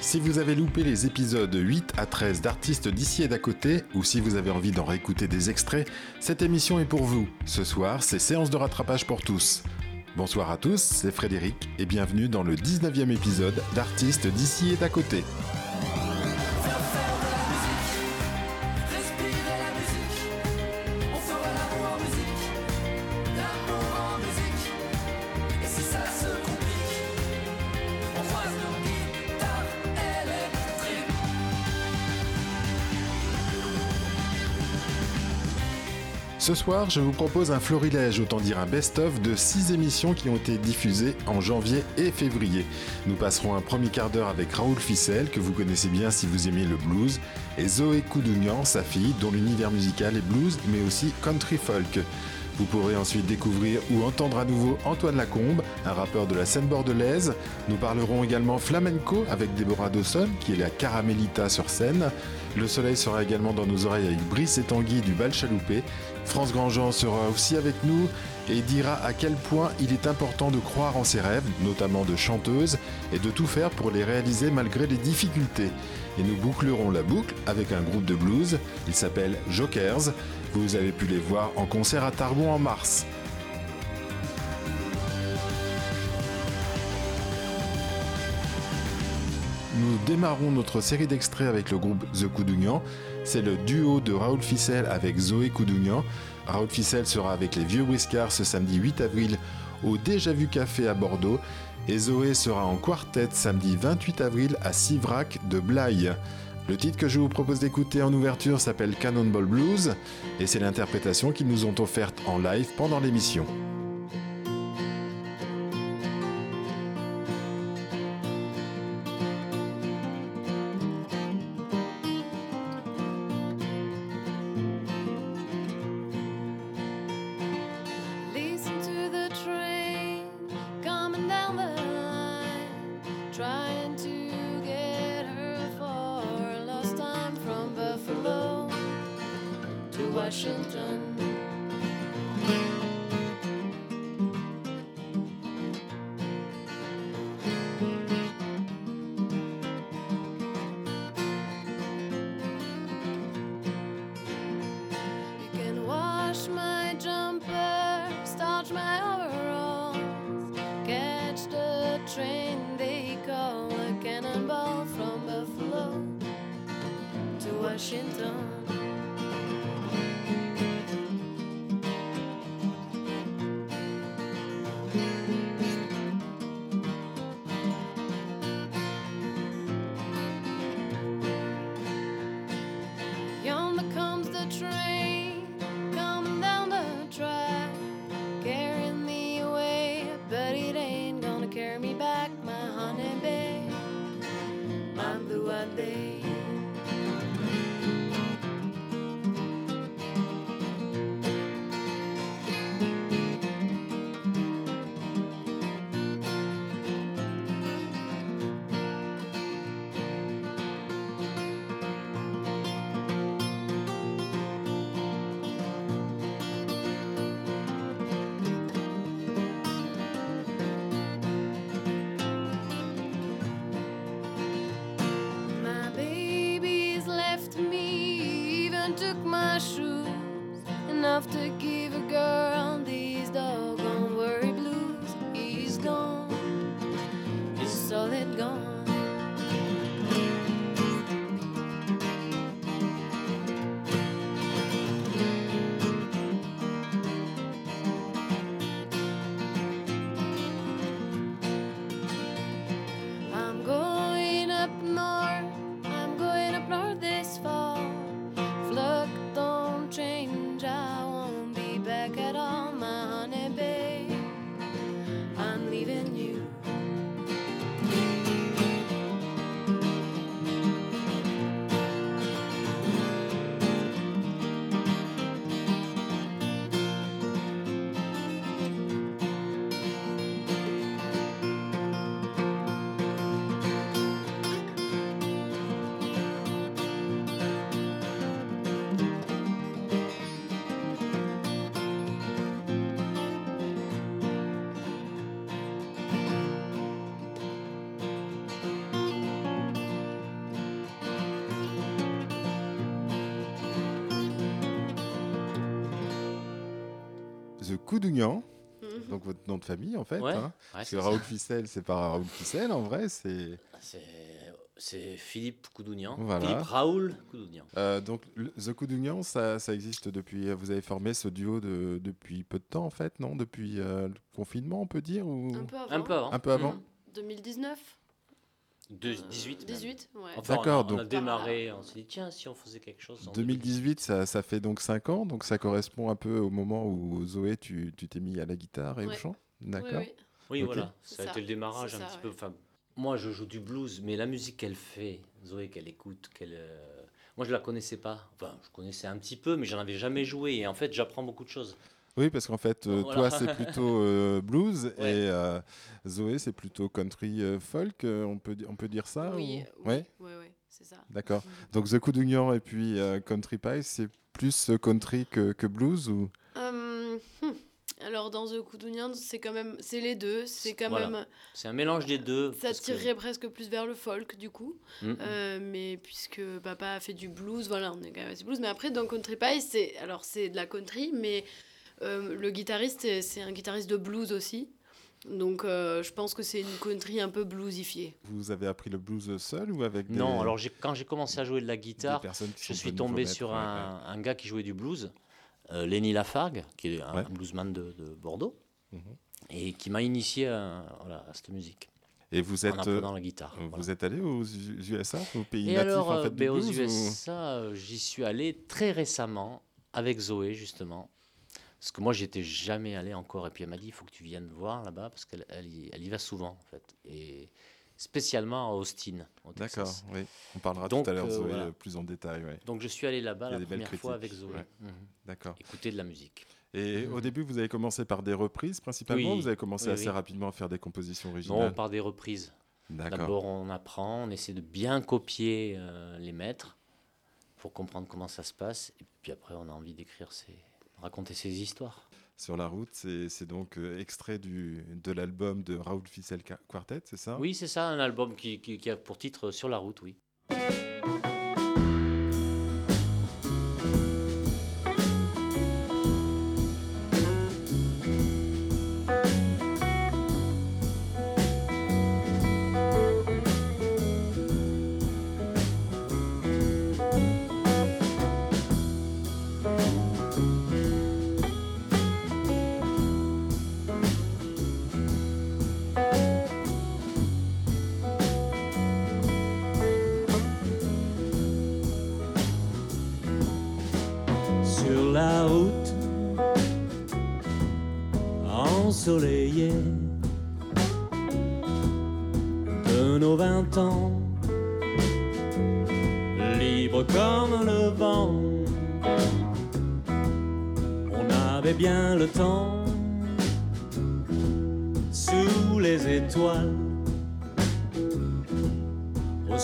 Si vous avez loupé les épisodes 8 à 13 d'artistes d'ici et d'à côté, ou si vous avez envie d'en réécouter des extraits, cette émission est pour vous. Ce soir, c'est séance de rattrapage pour tous. Bonsoir à tous, c'est Frédéric et bienvenue dans le 19e épisode d'Artistes d'ici et d'à côté. Soir, je vous propose un florilège, autant dire un best-of de 6 émissions qui ont été diffusées en janvier et février. Nous passerons un premier quart d'heure avec Raoul Ficel, que vous connaissez bien si vous aimez le blues, et Zoé Koudounian, sa fille, dont l'univers musical est blues, mais aussi country folk. Vous pourrez ensuite découvrir ou entendre à nouveau Antoine Lacombe, un rappeur de la scène bordelaise. Nous parlerons également flamenco avec Déborah Dawson, qui est la Caramelita sur scène. Le soleil sera également dans nos oreilles avec Brice et Tanguy du Bal Chaloupé. France Grandjean sera aussi avec nous et dira à quel point il est important de croire en ses rêves, notamment de chanteuse, et de tout faire pour les réaliser malgré les difficultés. Et nous bouclerons la boucle avec un groupe de blues, il s'appelle Jokers. Vous avez pu les voir en concert à Tarbon en mars. Nous démarrons notre série d'extraits avec le groupe The Koudounian. C'est le duo de Raoul Ficel avec Zoé Koudounian. Raoul Ficel sera avec les Vieux Whiskers ce samedi 8 avril au Déjà Vu Café à Bordeaux et Zoé sera en quartet samedi 28 avril à Sivrac de Blaye. Le titre que je vous propose d'écouter en ouverture s'appelle Cannonball Blues et c'est l'interprétation qu'ils nous ont offerte en live pendant l'émission. Washington. Coudougnan, Mhm. donc votre nom de famille en fait. Ouais, hein. ouais, Parce c'est que ça. Raoul Ficelle, c'est pas Raoul Ficelle en vrai, c'est. C'est- Philippe Coudounian. Voilà. Philippe Raoul. Euh, donc le- The Coudougnan, ça, ça existe depuis. Vous avez formé ce duo de, depuis peu de temps en fait, non? Depuis euh, le confinement, on peut dire ou... Un peu avant. Un peu avant. Un peu avant. Mhm. 2019 De- euh, 18. même. 18, ouais. Enfin, D'accord, on a, on a donc- démarré, on s'est dit, tiens, si on faisait quelque chose. en 2018, ça, ça fait donc 5 ans, donc ça correspond un peu au moment où Zoé, tu tu t'es mis à la guitare et au Ouais. chant Oui, D'accord. oui. Oui, Ok. voilà, C'est ça a ça, été le démarrage c'est un ça, petit ouais. peu. Enfin, moi, je joue du blues, mais la musique qu'elle fait, Zoé, qu'elle écoute, qu'elle. euh, Moi, je la connaissais pas. Enfin, je connaissais un petit peu, mais j'en avais jamais joué. Et en fait, j'apprends beaucoup de choses. Oui, parce qu'en fait, euh, Voilà. toi, c'est plutôt euh, blues Ouais. et euh, Zoé, c'est plutôt country euh, folk, euh, on, peut, on peut dire ça Oui, ou- oui, Ouais, oui, oui, c'est ça. d'accord. Donc The Coudougnan et puis euh, Country Pie, c'est plus country que, que blues ou? Hum, hum. Alors dans The Coudougnan, c'est quand même, c'est les deux, c'est quand Voilà. même, C'est un mélange des deux. ça que- tirerait presque plus vers le folk du coup. Mm, mm. Euh, mais puisque papa a fait du blues, voilà, on est quand même assez blues. Mais après, dans Country Pie, c'est alors c'est de la country, mais euh, le guitariste, c'est- c'est un guitariste de blues aussi. Donc, euh, je pense que c'est une country un peu bluesifiée. vous avez appris le blues seul ou avec des, Non, alors quand j'ai commencé à jouer de la guitare, je suis tombé sur un, un gars qui jouait du blues, euh, Lenny Lafargue, qui est un, Ouais. un bluesman de, de Bordeaux, Mhm. et qui m'a initié à, voilà, à cette musique. Et vous êtes, euh, apprenant la guitare. vous voilà. êtes allé aux USA, au pays Et natif alors, en euh, fait, du ben, aux blues ou- USA, euh, j'y suis allé très récemment avec Zoé, justement. Parce que moi, j'y étais jamais allé encore. Et puis elle m'a dit, il faut que tu viennes voir là-bas, parce qu'elle elle y, elle y va souvent, en fait. Et spécialement à Austin, au D'accord, oui. On parlera Donc, tout à l'heure, euh, Zoé, voilà. euh, plus en détail. ouais. Donc je suis allé là-bas la première fois avec Zoé. ouais. Mhm. D'accord. Écouter de la musique. Et Mhm. au début, vous avez commencé par des reprises principalement. Oui, Vous avez commencé oui, assez oui. rapidement à faire des compositions Non, originales. par des reprises. D'accord. D'abord, on apprend, on essaie de bien copier euh, les maîtres pour comprendre comment ça se passe. Et puis après, on a envie d'écrire ses... raconter ses histoires. Sur la route, c'est donc euh, extrait du, de l'album de Raoul Ficel Qua- Quartet, c'est ça? Oui, c'est ça, un album qui, qui- qui a pour titre Sur la route, oui.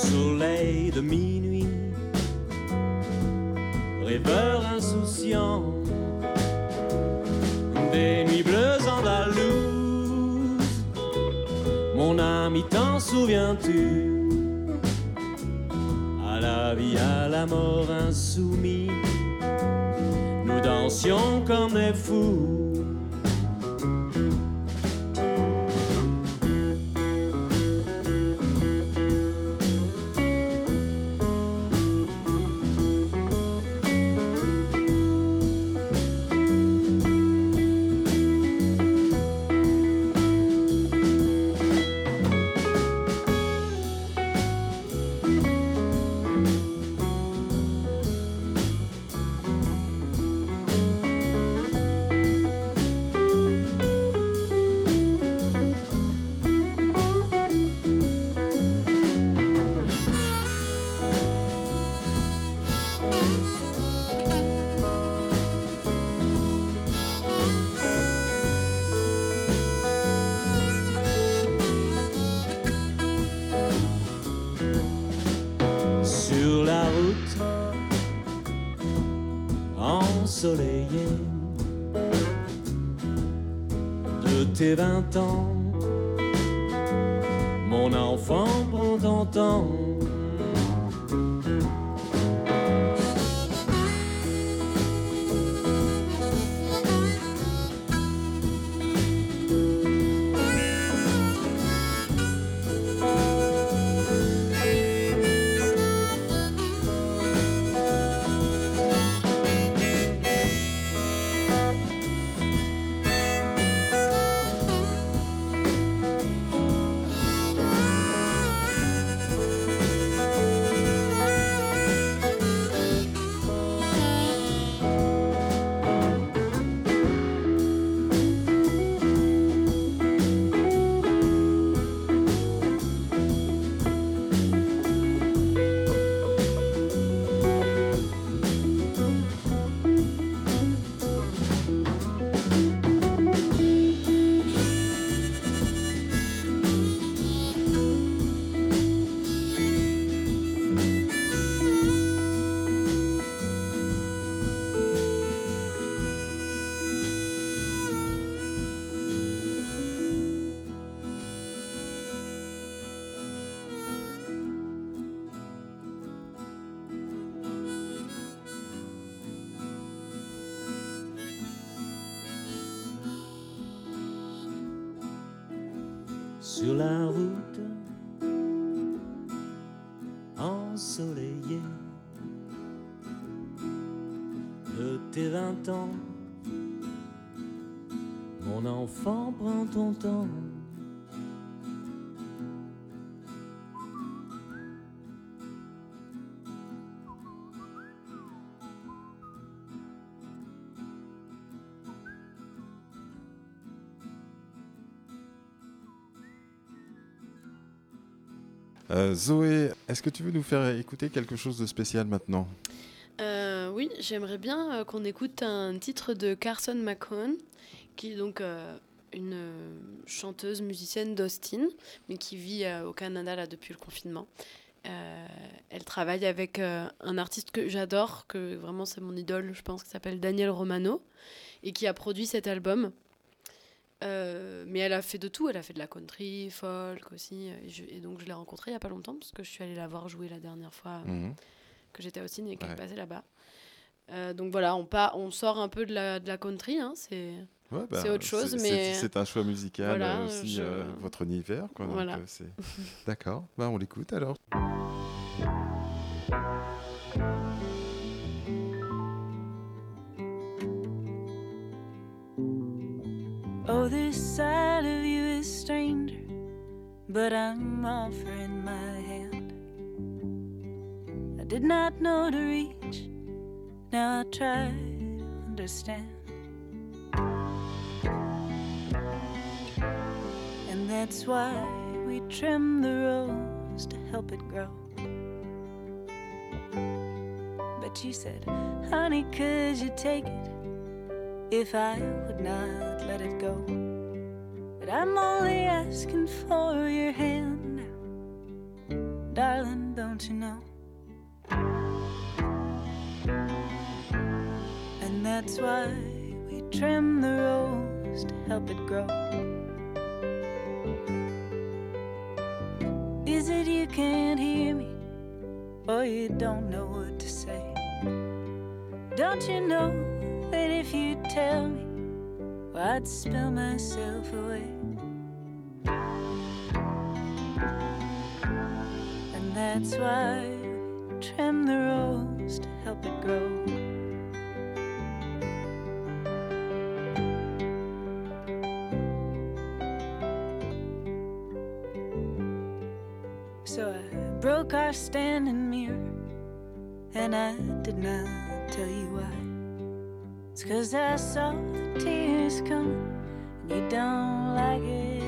Soleil de minuit rêveur insouciant des nuits bleues andalouses. Mon ami, t'en souviens-tu? À la vie, à la mort insoumis, nous dansions comme des fous. Tes sur la route ensoleillée de tes vingt ans. Mon enfant, prends ton temps. Euh, Zoé, est-ce que tu veux nous faire écouter quelque chose de spécial maintenant? Euh, oui, j'aimerais bien euh, qu'on écoute un titre de Carson McCone, qui est donc une chanteuse musicienne d'Austin, mais qui vit au Canada là, depuis le confinement. Elle travaille avec un artiste que j'adore, que vraiment c'est mon idole, je pense, qui s'appelle Daniel Romano, et qui a produit cet album. Euh, mais elle a fait de tout, elle a fait de la country, folk aussi, et, je- et donc je l'ai rencontrée il n'y a pas longtemps, parce que je suis allée la voir jouer la dernière fois Mhm. que j'étais à Austin et qu'elle Ouais. passait là-bas. Euh, donc voilà, on, pas, on sort un peu de la, de la country, hein, c'est... Ouais, C'est autre chose, c'est- mais- c'est un choix musical Voilà, euh, aussi, je- euh, votre univers. Voilà. euh, D'accord, bah, on l'écoute alors. This side of you is stranger, but I'm offering my hand. I did not know to reach, now I try to understand. And that's why we trim the rose to help it grow. But you said, honey, could you take it? if I would not let it go. But I'm only asking for your hand now, darling, don't you know? And that's why we trim the rose to help it grow. Is it you can't hear me, or you don't know what to say? Don't you know that if you tell me, I'd spill myself away? And that's why we trim the rose to help it grow. So I broke our standing mirror, and I did not tell you why. It's cause I saw the tears coming, and you don't like it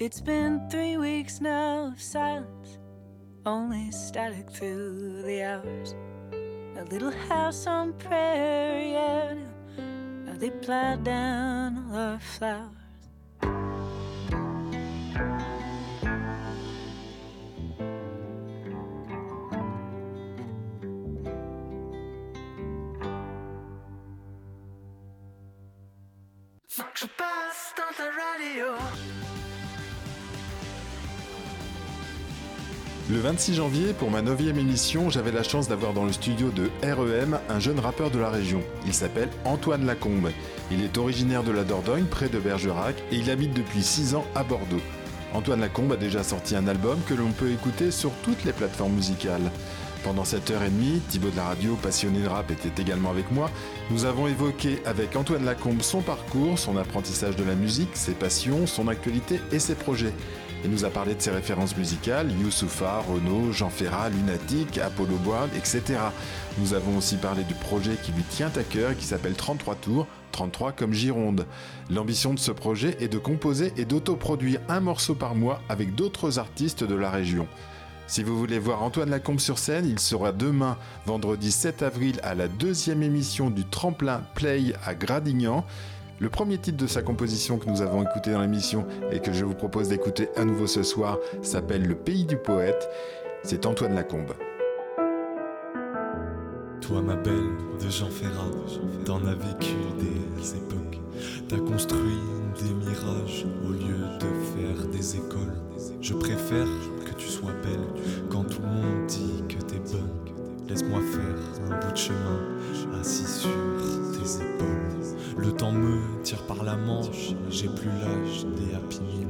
It's been three weeks now of silence, only static through the hours. A little house on Prairie Avenue, now they plowed down all our flowers. 26 janvier, pour ma 9 émission, j'avais la chance d'avoir dans le studio de REM un jeune rappeur de la région. Il s'appelle Antoine Lacombe. Il est originaire de la Dordogne, près de Bergerac, et il habite depuis 6 ans à Bordeaux. Antoine Lacombe a déjà sorti un album que l'on peut écouter sur toutes les plateformes musicales. Pendant cette heure et demie, Thibaut de la radio, passionné de rap, était également avec moi. Nous avons évoqué avec Antoine Lacombe son parcours, son apprentissage de la musique, ses passions, son actualité et ses projets. Il nous a parlé de ses références musicales, Youssoufa, Renaud, Jean Ferrat, Lunatic, Apollo Boile, etc. Nous avons aussi parlé du projet qui lui tient à cœur et qui s'appelle 33 Tours, 33 comme Gironde. L'ambition de ce projet est de composer et d'autoproduire un morceau par mois avec d'autres artistes de la région. Si vous voulez voir Antoine Lacombe sur scène, il sera demain, vendredi 7 avril, à la deuxième émission du Tremplin Play à Gradignan. Le premier titre de sa composition que nous avons écouté dans l'émission et que je vous propose d'écouter à nouveau ce soir s'appelle Le pays du poète. C'est Antoine Lacombe. Toi, ma belle de Jean Ferrat, t'en as vécu des époques. T'as construit des mirages au lieu de faire des écoles. Je préfère que tu sois belle quand tout le monde dit. Laisse-moi faire un bout de chemin assis sur tes épaules. Le temps me tire par la manche, j'ai plus l'âge des happy meal.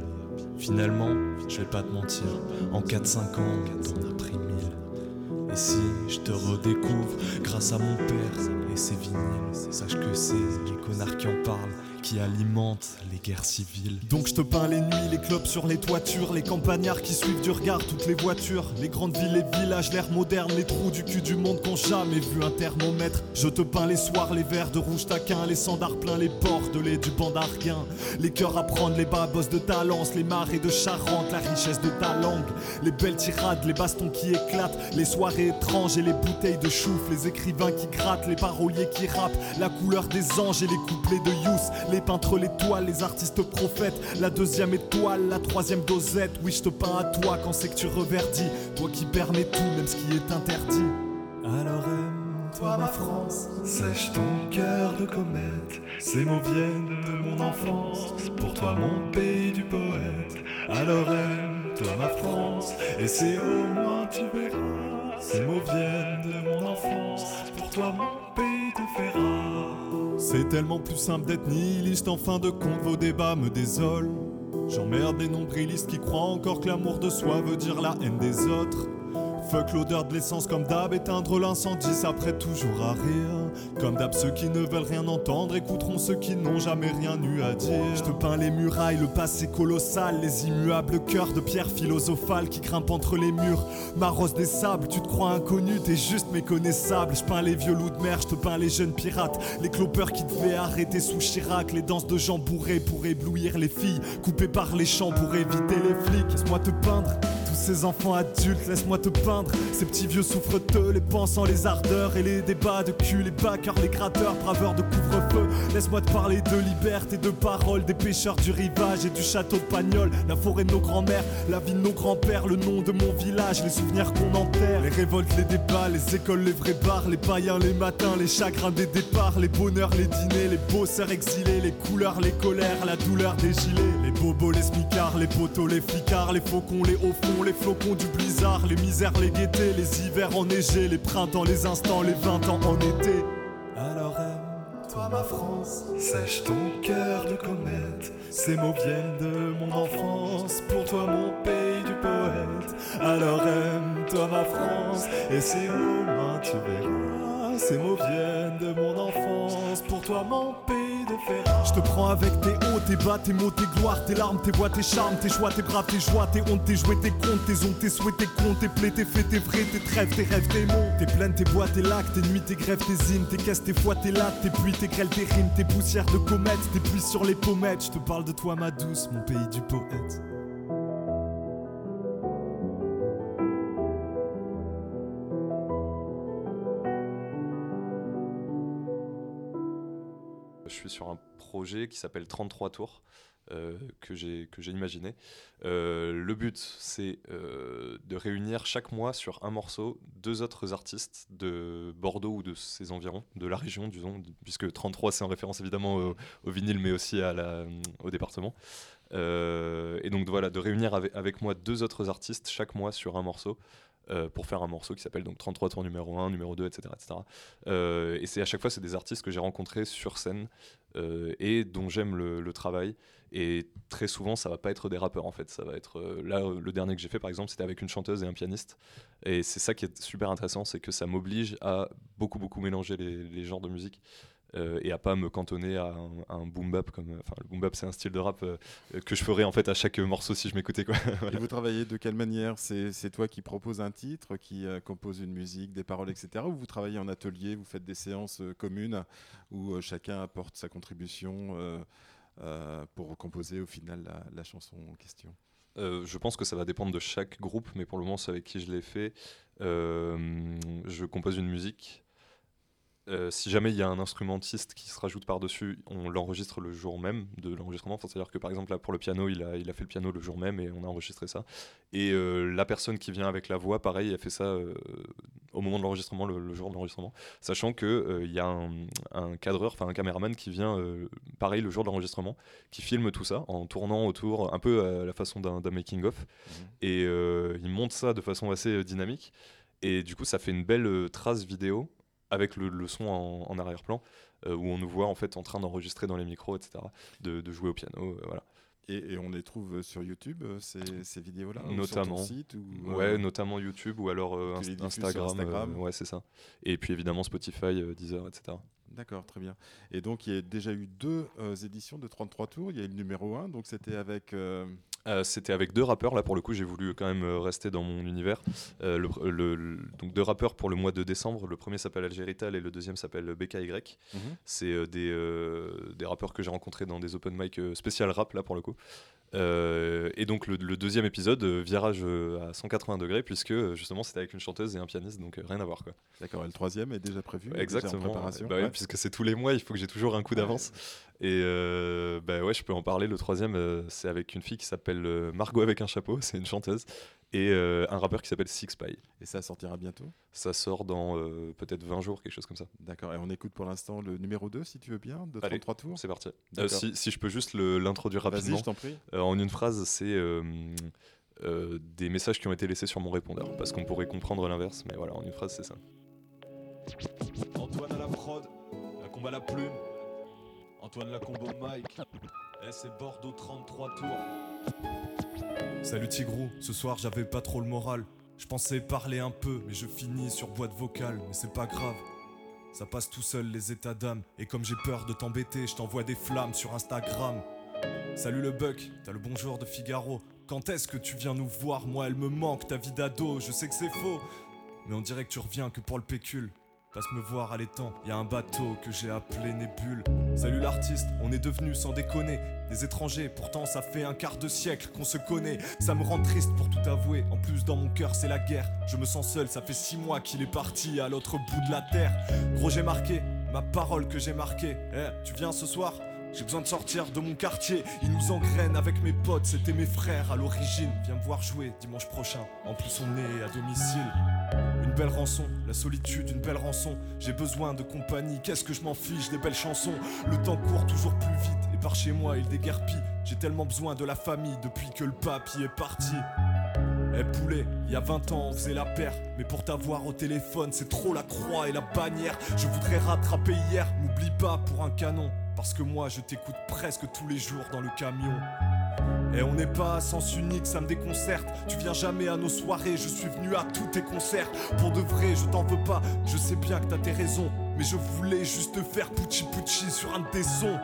Finalement, je vais pas te mentir, en 4-5 ans, t'en as pris mille. Et si je te redécouvre grâce à mon père et ses vinyles, sache que c'est les connards qui en parlent qui alimentent les guerres civiles. Donc je te peins les nuits, les clubs sur les toitures, les campagnards qui suivent du regard toutes les voitures, les grandes villes, les villages, l'air moderne, les trous du cul du monde qu'ont jamais vu un thermomètre. Je te peins les soirs, les verres de rouge taquin, les sandards pleins, les ports de lait du bandarguin, les cœurs à prendre, les babos de Talence, les marées de Charente, la richesse de ta langue, les belles tirades, les bastons qui éclatent, les soirées étranges et les bouteilles de chouf, les écrivains qui grattent, les paroliers qui rappent, la couleur des anges et les couplets de Youss, les peintres, les toiles, les artistes prophètes, la deuxième étoile, la troisième dosette. Oui, je te peins à toi quand c'est que tu reverdis, toi qui permets tout, même ce qui est interdit. Alors aime-toi ma France, sèche ton cœur de comète. Ces mots viennent de mon enfance, pour toi mon pays du poète. Alors aime-toi ma France, et c'est au moins tu verras. Ces mots viennent de mon enfance, pour toi mon pays te fera. C'est tellement plus simple d'être nihiliste, en fin de compte vos débats me désolent. J'emmerde les nombrilistes qui croient encore que l'amour de soi veut dire la haine des autres. Fuck l'odeur de l'essence comme d'hab, éteindre l'incendie, ça prête toujours à rien. Comme d'hab, ceux qui ne veulent rien entendre écouteront ceux qui n'ont jamais rien eu à dire. Je te peins les murailles, le passé colossal, les immuables cœurs de pierre philosophale qui grimpent entre les murs. Maros des sables, tu te crois inconnu, t'es juste méconnaissable. Je peins les vieux loups de mer, je te peins les jeunes pirates, les clopeurs qui devaient arrêter sous Chirac, les danses de gens bourrés pour éblouir les filles, coupées par les champs pour éviter les flics. Laisse-moi te peindre ces enfants adultes, laisse-moi te peindre. Ces petits vieux souffreteux, les pensants, les ardeurs et les débats de cul, les backers, les gratteurs, braveurs de couvre-feu. Laisse-moi te parler de liberté, de parole, des pêcheurs du rivage et du château de Pagnol, la forêt de nos grands-mères, la vie de nos grands-pères, le nom de mon village, les souvenirs qu'on enterre, les révoltes, les débats, les écoles, les vrais bars, les païens, les matins, les chagrins des départs, les bonheurs, les dîners, les bosseurs exilés, les couleurs, les colères, la douleur des gilets, les bobos, les smicards, les poteaux, les flicards, les faucons, les hauts fonds, les flocons du blizzard, les misères, les gaietés, les hivers enneigés, les printemps, les instants, les vingt ans en été. Alors aime-toi ma France, sèche ton cœur de comète. Ces mots viennent de mon enfance, pour toi mon pays du poète. Alors aime-toi ma France, et ces mots tu verras. Ces mots viennent de mon enfance, pour toi mon pays Je te prends avec tes hauts, tes bas, tes mots, tes gloires, tes larmes, tes voix, tes charmes, tes joies, tes braves, tes joies, tes hontes, tes jouets, tes comptes, tes ondes, tes souhaits, tes comptes, tes plaies, tes faits, tes vrais, tes trêves, tes rêves, tes mots. Tes plaines, tes bois, tes lacs, tes nuits, tes grèves, tes hymnes, tes caisses, tes fois, tes lattes, tes pluies, tes grêles, tes rimes, tes poussières de comètes, tes pluies sur les pommettes. Je te parle de toi, ma douce, mon pays du poète. Sur un projet qui s'appelle 33 tours euh, que j'ai imaginé. Euh, le but, c'est euh, de réunir chaque mois sur un morceau deux autres artistes de Bordeaux ou de ses environs, de la région, disons, puisque 33 c'est en référence évidemment au, vinyle, mais aussi au département. Et donc voilà, de réunir avec moi deux autres artistes chaque mois sur un morceau. Euh, pour faire un morceau qui s'appelle donc 33 tours numéro 1, numéro 2, etc. etc. Et c'est à chaque fois c'est des artistes que j'ai rencontrés sur scène euh, et dont j'aime le, travail. Et très souvent, ça va pas être des rappeurs en fait. Ça va être euh, là le dernier que j'ai fait par exemple, c'était avec une chanteuse et un pianiste. Et c'est ça qui est super intéressant, c'est que ça m'oblige à beaucoup beaucoup mélanger les genres de musique. Euh, et à pas me cantonner à un, un boom bap comme enfin le boom bap c'est un style de rap euh, que je ferais en fait à chaque morceau si je m'écoutais quoi Voilà. Et vous travaillez de quelle manière? C'est c'est toi qui proposes un titre, qui euh, compose une musique, des paroles, etc. Ou vous travaillez en atelier, vous faites des séances communes où chacun apporte sa contribution pour composer au final la, la chanson en question? Euh, je pense que ça va dépendre de chaque groupe, mais pour le moment, c'est avec qui je l'ai fait. Euh, je compose une musique. Euh, si jamais il y a un instrumentiste qui se rajoute par-dessus, on l'enregistre le jour même de l'enregistrement. Enfin, C'est-à-dire que par exemple, là, pour le piano, il a, il a fait le piano le jour même et on a enregistré ça. Et euh, la personne qui vient avec la voix, pareil, elle fait ça euh, au moment de l'enregistrement, le, le jour de l'enregistrement. Sachant qu'il y a un, un cadreur, enfin un caméraman qui vient, pareil, le jour de l'enregistrement, qui filme tout ça en tournant autour, un peu à la façon d'un making-of. Et euh, il monte ça de façon assez dynamique. Et du coup, ça fait une belle trace vidéo avec le, le son en, en arrière-plan, euh, où on nous voit en fait en train d'enregistrer dans les micros, etc., de, de jouer au piano, euh, voilà. et, et on les trouve sur YouTube, euh, ces, ces vidéos-là ou Notamment. sur ton site ou, Ouais, euh, notamment YouTube ou alors euh, Inst- Instagram. euh, Instagram ouais, c'est ça. Et puis évidemment Spotify, euh, Deezer, etc. D'accord, très bien. Et donc, il y a déjà eu deux euh, éditions de 33 tours. Il y a eu le numéro 1, donc c'était avec. Euh, C'était avec deux rappeurs. Là, pour le coup, j'ai voulu quand même euh, rester dans mon univers. Euh, le, le- donc deux rappeurs pour le mois de décembre. Le premier s'appelle Algérital et le deuxième s'appelle BKY. Mhm. C'est euh, des, des rappeurs que j'ai rencontrés dans des open mic spécial rap, là, pour le coup. Euh, et donc, le, le deuxième épisode, euh, virage euh, à 180 degrés, puisque euh, justement, c'était avec une chanteuse et un pianiste, donc rien à voir, quoi. D'accord, et le troisième est déjà prévu est déjà en Exactement. préparation Bah Ouais. puisque c'est tous les mois, il faut que j'ai toujours un coup d'avance. Et bah ouais, je peux en parler. Le troisième, c'est avec une fille qui s'appelle Margot avec un chapeau, c'est une chanteuse, et euh, un rappeur qui s'appelle Six Pie. Et ça sortira bientôt? Ça sort dans euh, peut-être 20 jours, quelque chose comme ça. D'accord, et on écoute pour l'instant le numéro 2, si tu veux bien, de Allez, 33 tours? C'est parti. Euh, si, si je peux juste l'introduire Vas-y, rapidement. je t'en prie. Euh, en une phrase, c'est euh, euh, des messages qui ont été laissés sur mon répondeur, parce qu'on pourrait comprendre l'inverse, mais voilà, en une phrase, c'est ça. Antoine à la prod, la combat à la plume. Antoine la combo Mike. Eh, c'est Bordeaux 33 tours. Salut Tigrou, ce soir j'avais pas trop le moral. Je pensais parler un peu, mais je finis sur boîte vocale, mais c'est pas grave. Ça passe tout seul les états d'âme, et comme j'ai peur de t'embêter, je t'envoie des flammes sur Instagram. Salut le Buck, t'as le bonjour de Figaro. Quand est-ce que tu viens nous voir Moi? Elle me manque, ta vie d'ado, je sais que c'est faux. Mais on dirait que tu reviens que pour le pécule. Passe me voir à l'étang, y a un bateau que j'ai appelé Nébule. Salut l'artiste, on est devenus sans déconner des étrangers, pourtant ça fait un quart de siècle qu'on se connaît. Ça me rend triste pour tout avouer, en plus dans mon cœur c'est la guerre. Je me sens seul, ça fait six mois qu'il est parti à l'autre bout de la terre. Gros j'ai marqué, ma parole que j'ai marquée. Eh, tu viens ce soir? J'ai besoin de sortir de mon quartier, ils nous engrainent avec mes potes, c'était mes frères à l'origine. Viens me voir jouer dimanche prochain, en plus on est à domicile. Une belle rançon, la solitude, une belle rançon. J'ai besoin de compagnie, qu'est-ce que je m'en fiche des belles chansons? Le temps court toujours plus vite, et par chez moi il déguerpit. J'ai tellement besoin de la famille depuis que le papy est parti. Eh poulet, il y a 20 ans on faisait la paire, mais pour t'avoir au téléphone c'est trop la croix et la bannière. Je voudrais rattraper hier, m'oublie pas pour un canon, parce que moi je t'écoute presque tous les jours dans le camion. Et on n'est pas à sens unique, ça me déconcerte. Tu viens jamais à nos soirées, je suis venu à tous tes concerts. Pour de vrai, je t'en veux pas, je sais bien que t'as tes raisons. Mais je voulais juste te faire pucci pucci sur un de sons.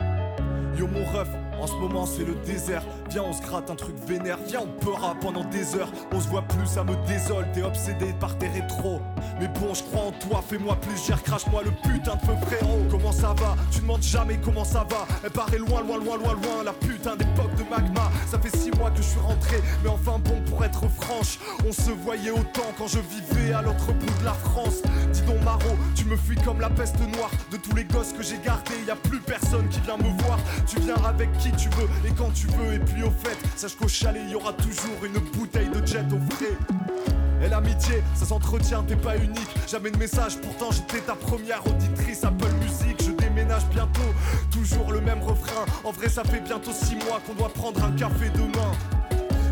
Yo mon ref, en ce moment c'est le désert. Viens, on se gratte un truc vénère. Viens, on peura pendant des heures. On se voit plus, ça me désole. T'es obsédé par tes rétros. Mais bon, je crois en toi, fais-moi plaisir. Crache-moi le putain de feu frérot. Comment ça va? Tu demandes jamais comment ça va. Elle paraît loin, loin, loin, loin, loin. La putain d'époque de magma. Ça fait six que je suis rentré. Mais enfin bon, pour être franche, on se voyait autant quand je vivais à l'autre bout de la France. Dis donc, Maro, tu me fuis comme la peste noire. De tous les gosses que j'ai gardés, y a plus personne qui vient me voir. Tu viens avec qui tu veux et quand tu veux. Et puis au fait, sache qu'au chalet, y aura toujours une bouteille de jet au frais. Et l'amitié, ça s'entretient, t'es pas unique. Jamais de message, pourtant j'étais ta première auditrice Apple Bientôt, toujours le même refrain. En vrai, ça fait bientôt six mois qu'on doit prendre un café demain.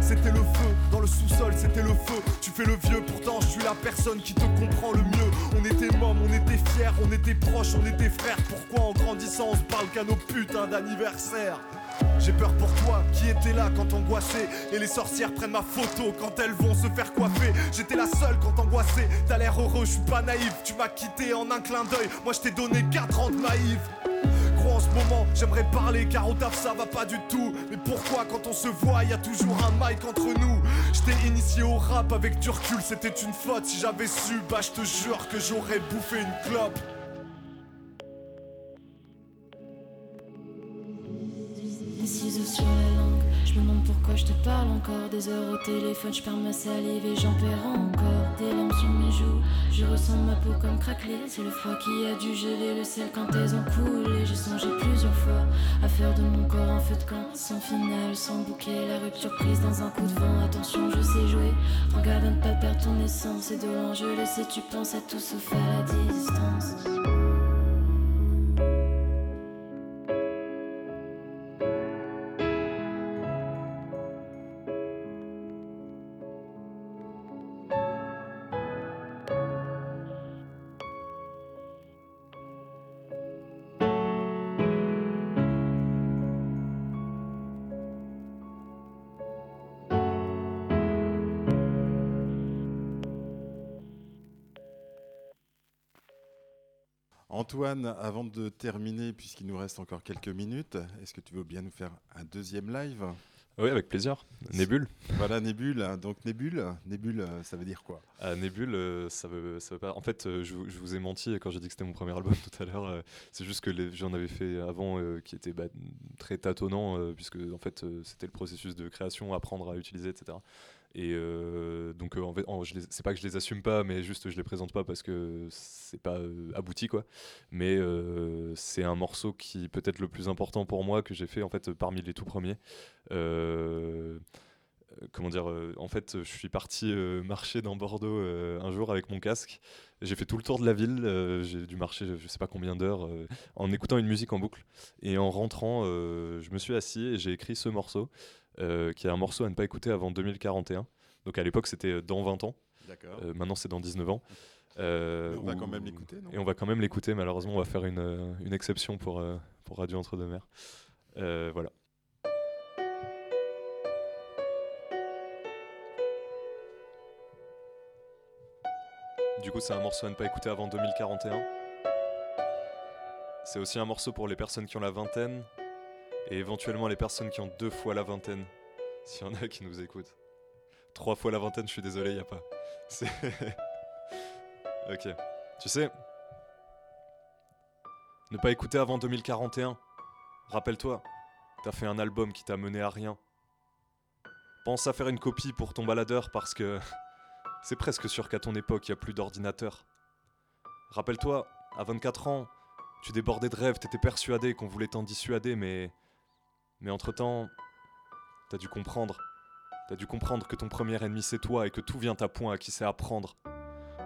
C'était le feu, dans le sous-sol c'était le feu. Tu fais le vieux, pourtant je suis la personne qui te comprend le mieux. On était mômes, on était fiers, on était proches, on était frères. Pourquoi en grandissant on se parle qu'à nos putains d'anniversaire j'ai peur pour toi qui étais là quand angoissé Et les sorcières prennent ma photo quand elles vont se faire coiffer J'étais la seule quand angoissé T'as l'air heureux, je suis pas naïf Tu m'as quitté en un clin d'œil Moi je t'ai donné 4 ans de naïf en ce moment. J'aimerais parler car au taf ça va pas du tout. Mais pourquoi quand on se voit, y a toujours un mic entre nous? J't'ai initié au rap avec du c'était une faute. Si j'avais su, bah je te jure que j'aurais bouffé une clope. Je me demande pourquoi je te parle encore. Des heures au téléphone, je perds ma salive et j'en perds encore. Des larmes sur mes joues, je ressens ma peau comme craquelée. C'est le froid qui a dû geler le ciel quand elles ont coulé. J'ai songé plusieurs fois à faire de mon corps un feu de camp. Sans finale, sans bouquet, la rupture prise dans un coup de vent. Attention, je sais jouer. Regarde ne pas perdre ton essence. C'est de je le sais, tu penses à tout sauf à distance. Antoine, avant de terminer, puisqu'il nous reste encore quelques minutes, est-ce que tu veux bien nous faire un deuxième live? Oui, avec plaisir. Nébule. Voilà, Nébule. Donc Nébule, Nébule, ça veut dire quoi? Ah, Nébule, euh, ça veut, ça veut pas. En fait, euh, je, vous- je vous ai menti quand j'ai dit que c'était mon premier album tout à l'heure. euh, c'est juste que j'en avais fait avant euh, qui était bah, très tâtonnant, euh, puisque en fait, c'était le processus de création, apprendre à utiliser, etc. Et euh, donc, euh, en c'est pas que je les assume pas, mais juste je les présente pas parce que c'est pas euh, abouti, quoi. Mais c'est un morceau qui peut être le plus important pour moi que j'ai fait en fait parmi les tout premiers. Comment dire, en fait, je suis parti marcher dans Bordeaux un jour avec mon casque. J'ai fait tout le tour de la ville. j'ai dû marcher, je sais pas combien d'heures, en écoutant une musique en boucle. Et en rentrant, je me suis assis et j'ai écrit ce morceau, qui est un morceau à ne pas écouter avant 2041. Donc à l'époque, c'était euh, dans 20 ans. D'accord. Euh, maintenant, c'est dans 19 ans. Euh, on va où- quand même l'écouter, Et on va quand même l'écouter. Malheureusement, on va faire une, euh, une exception pour, euh, pour Radio Entre-deux-Mers. Euh, voilà. Du coup, c'est un morceau à ne pas écouter avant 2041. C'est aussi un morceau pour les personnes qui ont la vingtaine et éventuellement les personnes qui ont deux fois la vingtaine, s'il y en a qui nous écoutent. Trois fois la vingtaine, je suis désolé, il a pas. Ok. Tu sais, ne pas écouter avant 2041. Rappelle-toi, t'as fait un album qui t'a mené à rien. Pense à faire une copie pour ton baladeur parce que c'est presque sûr qu'à ton époque, il a plus d'ordinateur. Rappelle-toi, à 24 ans, tu débordais de rêves, t'étais persuadé qu'on voulait t'en dissuader, mais. Mais entre-temps, t'as dû comprendre. T'as dû comprendre que ton premier ennemi c'est toi et que tout vient à point à qui sait apprendre.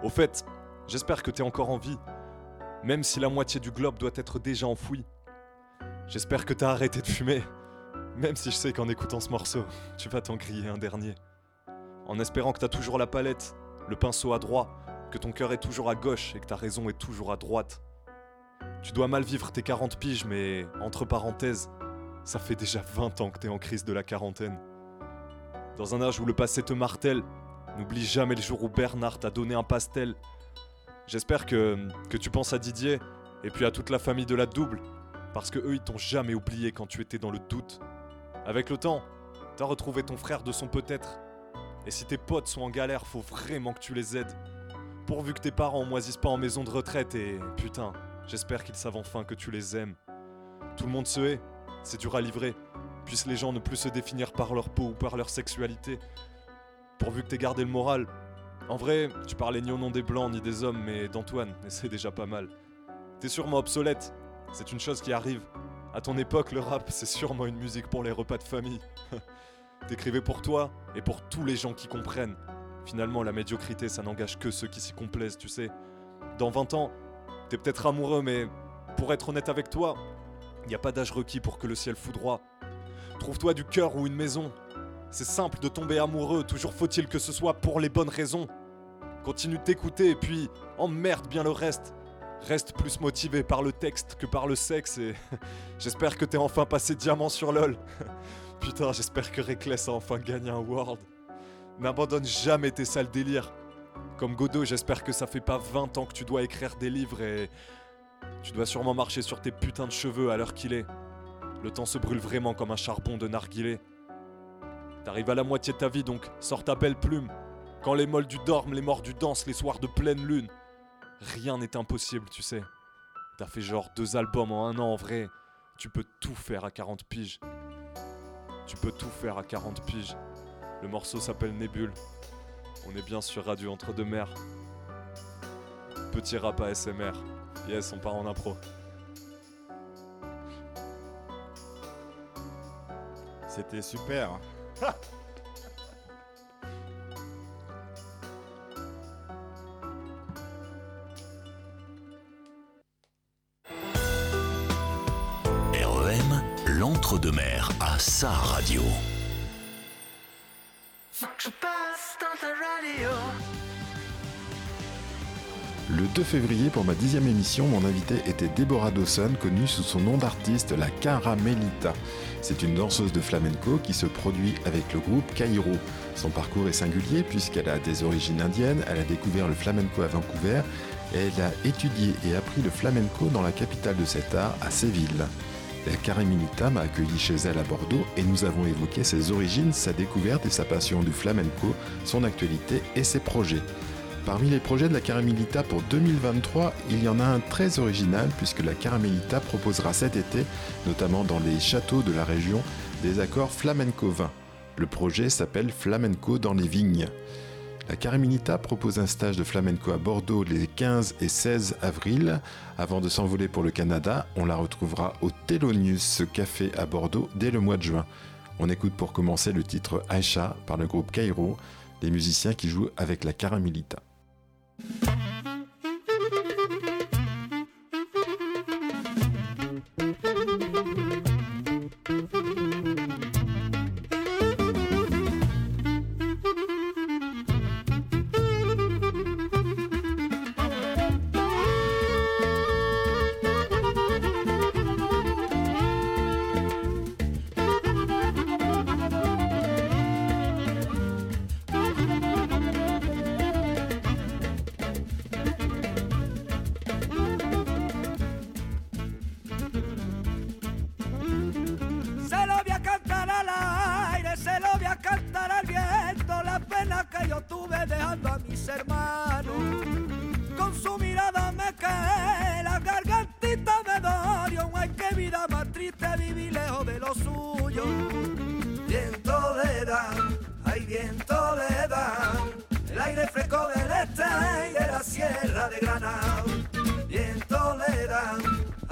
Au fait, j'espère que t'es encore en vie, même si la moitié du globe doit être déjà enfoui. J'espère que t'as arrêté de fumer, même si je sais qu'en écoutant ce morceau, tu vas t'en griller un dernier. En espérant que t'as toujours la palette, le pinceau à droite, que ton cœur est toujours à gauche et que ta raison est toujours à droite. Tu dois mal vivre tes 40 piges, mais entre parenthèses, ça fait déjà 20 ans que t'es en crise de la quarantaine. Dans un âge où le passé te martèle, n'oublie jamais le jour où Bernard t'a donné un pastel. J'espère que, que tu penses à Didier et puis à toute la famille de la double, parce que eux ils t'ont jamais oublié quand tu étais dans le doute. Avec le temps, t'as retrouvé ton frère de son peut-être. Et si tes potes sont en galère, faut vraiment que tu les aides. Pourvu que tes parents moisissent pas en maison de retraite et putain, j'espère qu'ils savent enfin que tu les aimes. Tout le monde se hait, c'est dur à livrer. Puissent les gens ne plus se définir par leur peau ou par leur sexualité. Pourvu que t'aies gardé le moral. En vrai, tu parlais ni au nom des blancs ni des hommes, mais d'Antoine, et c'est déjà pas mal. T'es sûrement obsolète, c'est une chose qui arrive. À ton époque, le rap, c'est sûrement une musique pour les repas de famille. T'écrivais pour toi et pour tous les gens qui comprennent. Finalement, la médiocrité, ça n'engage que ceux qui s'y complaisent, tu sais. Dans 20 ans, t'es peut-être amoureux, mais pour être honnête avec toi, y a pas d'âge requis pour que le ciel foudroie. Trouve-toi du cœur ou une maison. C'est simple de tomber amoureux, toujours faut-il que ce soit pour les bonnes raisons. Continue de t'écouter et puis emmerde bien le reste. Reste plus motivé par le texte que par le sexe et j'espère que t'es enfin passé diamant sur LOL. Putain, j'espère que Reckless a enfin gagné un World. N'abandonne jamais tes sales délires. Comme Godot, j'espère que ça fait pas 20 ans que tu dois écrire des livres et Tu dois sûrement marcher sur tes putains de cheveux à l'heure qu'il est. Le temps se brûle vraiment comme un charbon de narguilé. T'arrives à la moitié de ta vie donc sors ta belle plume. Quand les moldus dorment, les mordus dansent les soirs de pleine lune. Rien n'est impossible, tu sais. T'as fait genre deux albums en un an en vrai. Tu peux tout faire à 40 piges. Tu peux tout faire à 40 piges. Le morceau s'appelle Nébule. On est bien sur Radio Entre deux Mers. Petit rap à SMR. Yes, on part en impro. C'était super. REM, l'entre-deux-mer à sa radio. 2 février, pour ma dixième émission, mon invité était Deborah Dawson, connue sous son nom d'artiste La Caramelita. C'est une danseuse de flamenco qui se produit avec le groupe Cairo. Son parcours est singulier puisqu'elle a des origines indiennes, elle a découvert le flamenco à Vancouver elle a étudié et appris le flamenco dans la capitale de cet art, à Séville. La Caramelita m'a accueilli chez elle à Bordeaux et nous avons évoqué ses origines, sa découverte et sa passion du flamenco, son actualité et ses projets. Parmi les projets de la Caramelita pour 2023, il y en a un très original puisque la Caramelita proposera cet été, notamment dans les châteaux de la région, des accords flamenco 20. Le projet s'appelle Flamenco dans les vignes. La Caramelita propose un stage de flamenco à Bordeaux les 15 et 16 avril. Avant de s'envoler pour le Canada, on la retrouvera au Thelonious Café à Bordeaux dès le mois de juin. On écoute pour commencer le titre Aisha par le groupe Cairo, les musiciens qui jouent avec la Caramelita. Thank you.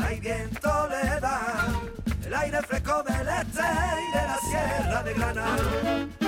Ay viento le da, el aire fresco del este y de la sierra de Granada.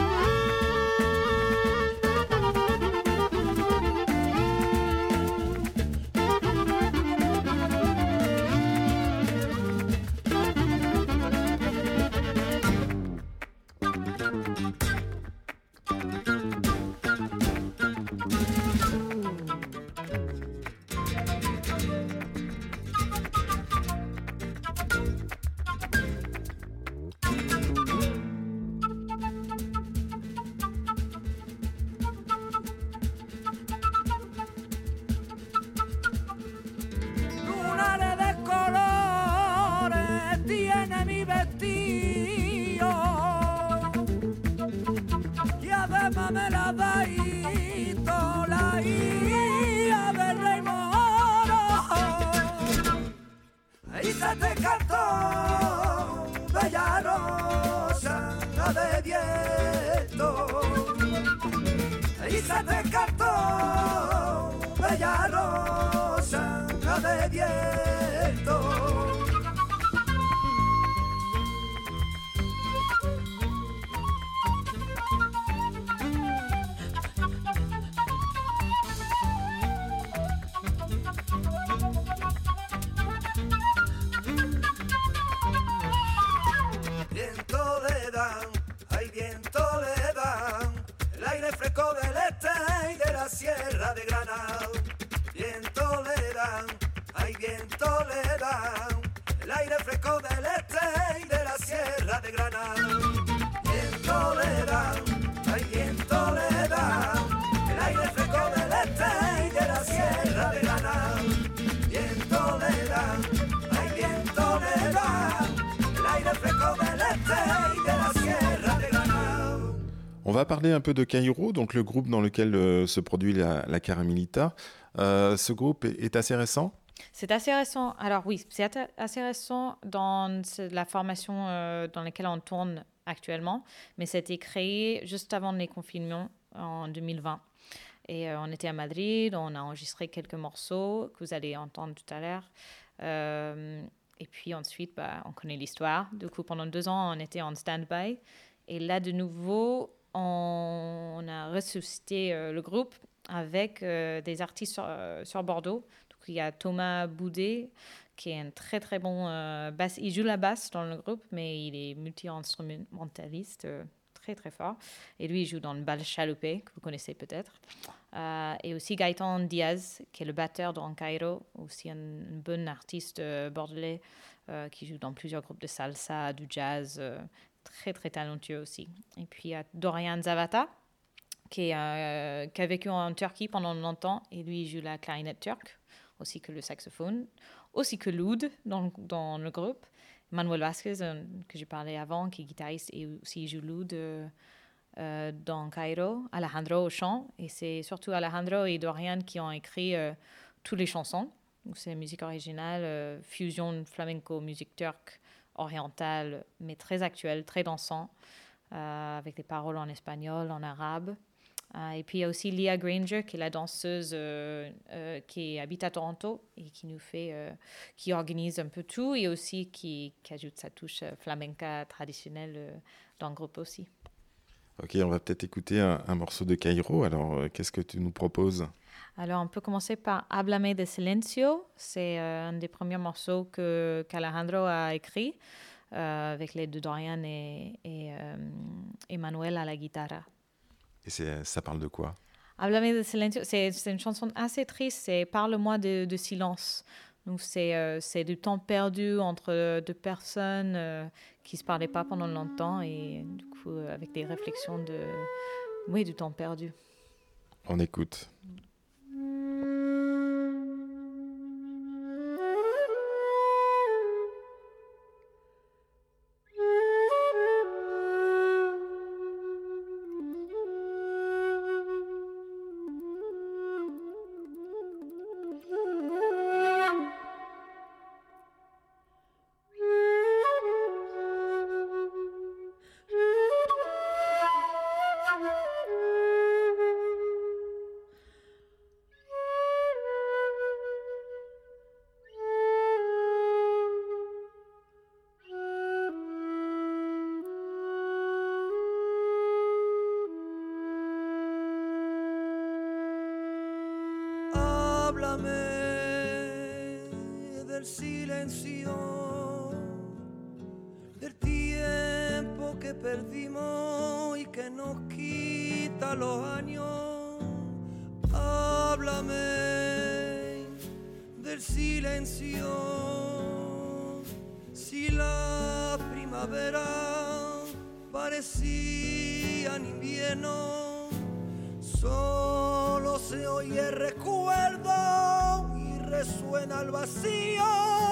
Parler un peu de Cairo, donc le groupe dans lequel euh, se produit la, la Caramilita. Euh, ce groupe est, assez récent? C'est assez récent. Alors oui, c'est assez récent dans la formation euh, dans laquelle on tourne actuellement, mais c'était créé juste avant les confinements en 2020. Et on était à Madrid, on a enregistré quelques morceaux que vous allez entendre tout à l'heure. Et puis ensuite, bah, on connaît l'histoire. Du coup, pendant deux ans, on était en stand-by. Et là, de nouveau, on, a ressuscité euh, le groupe avec euh, des artistes sur, euh, Bordeaux. Il y a Thomas Boudet, qui est un très très bon basse. Il joue la basse dans le groupe, mais il est multi-instrumentaliste, très très fort. Et lui, il joue dans le bal chaloupé, que vous connaissez peut-être. Et aussi Gaëtan Diaz, qui est le batteur dans Cairo, aussi un, bon artiste bordelais qui joue dans plusieurs groupes de salsa, du jazz, très très talentueux aussi. Et puis il y a Dorian Zavata, qui, euh, a vécu en Turquie pendant longtemps, et lui joue la clarinette turque, aussi que le saxophone, aussi que l'oud dans, le- groupe. Manuel Vasquez, euh, que j'ai parlé avant, qui est guitariste et aussi joue l'oud euh, dans Cairo, Alejandro au chant, et c'est surtout Alejandro et Dorian qui ont écrit toutes les chansons. C'est musique originale, fusion flamenco, musique turque, orientale, mais très actuelle, très dansant, euh, avec des paroles en espagnol, en arabe. Euh, et puis il y a aussi Leah Granger, qui est la danseuse euh, qui habite à Toronto et qui nous fait, qui organise un peu tout et aussi qui, ajoute sa touche flamenca traditionnelle dans le groupe aussi. Ok, on va peut-être écouter un, un morceau de Cairo. Alors, qu'est-ce que tu nous proposes? Alors, on peut commencer par Háblame de Silencio. C'est euh, un des premiers morceaux que qu'Alejandro a écrit euh, avec l'aide de Dorian et, et euh, Emmanuel à la guitare. Et ça parle de quoi? Háblame de Silencio, c'est une chanson assez triste, c'est Parle-moi de, de silence. Donc, c'est euh, du temps perdu entre deux personnes euh, qui ne se parlaient pas pendant longtemps et du coup, euh, avec des réflexions de. Oui, du temps perdu. On écoute. Mm-hmm. Oye el y resuena el vacío.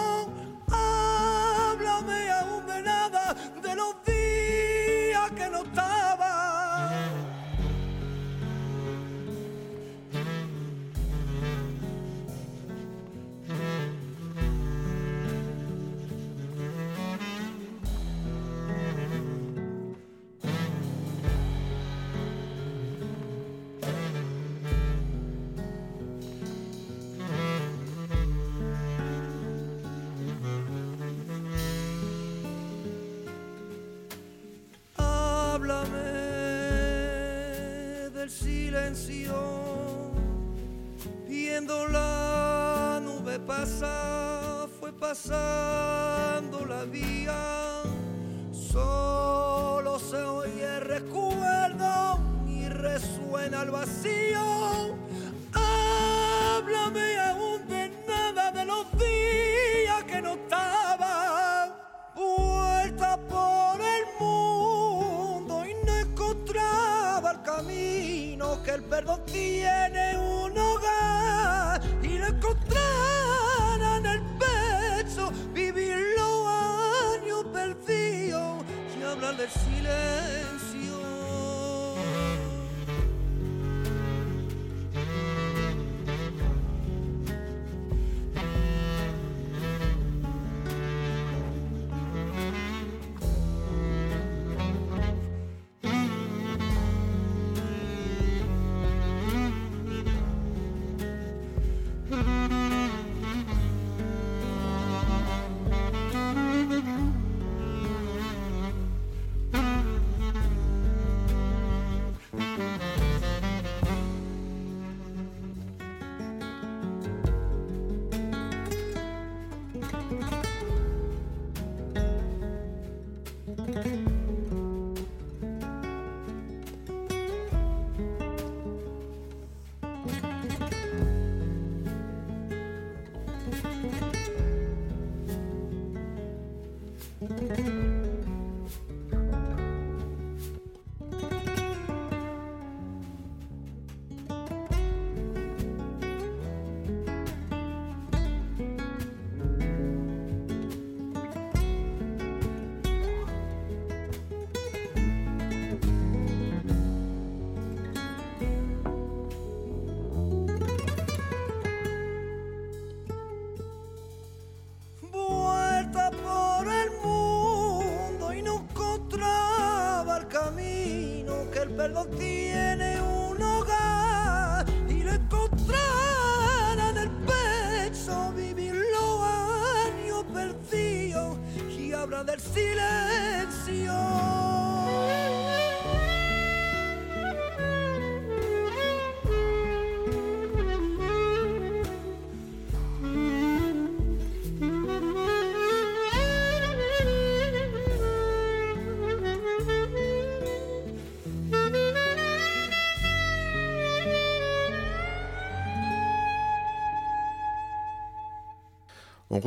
Perdón tiene un hogar y lo encontrará en el pecho vivir los años perdidos y habla del silencio.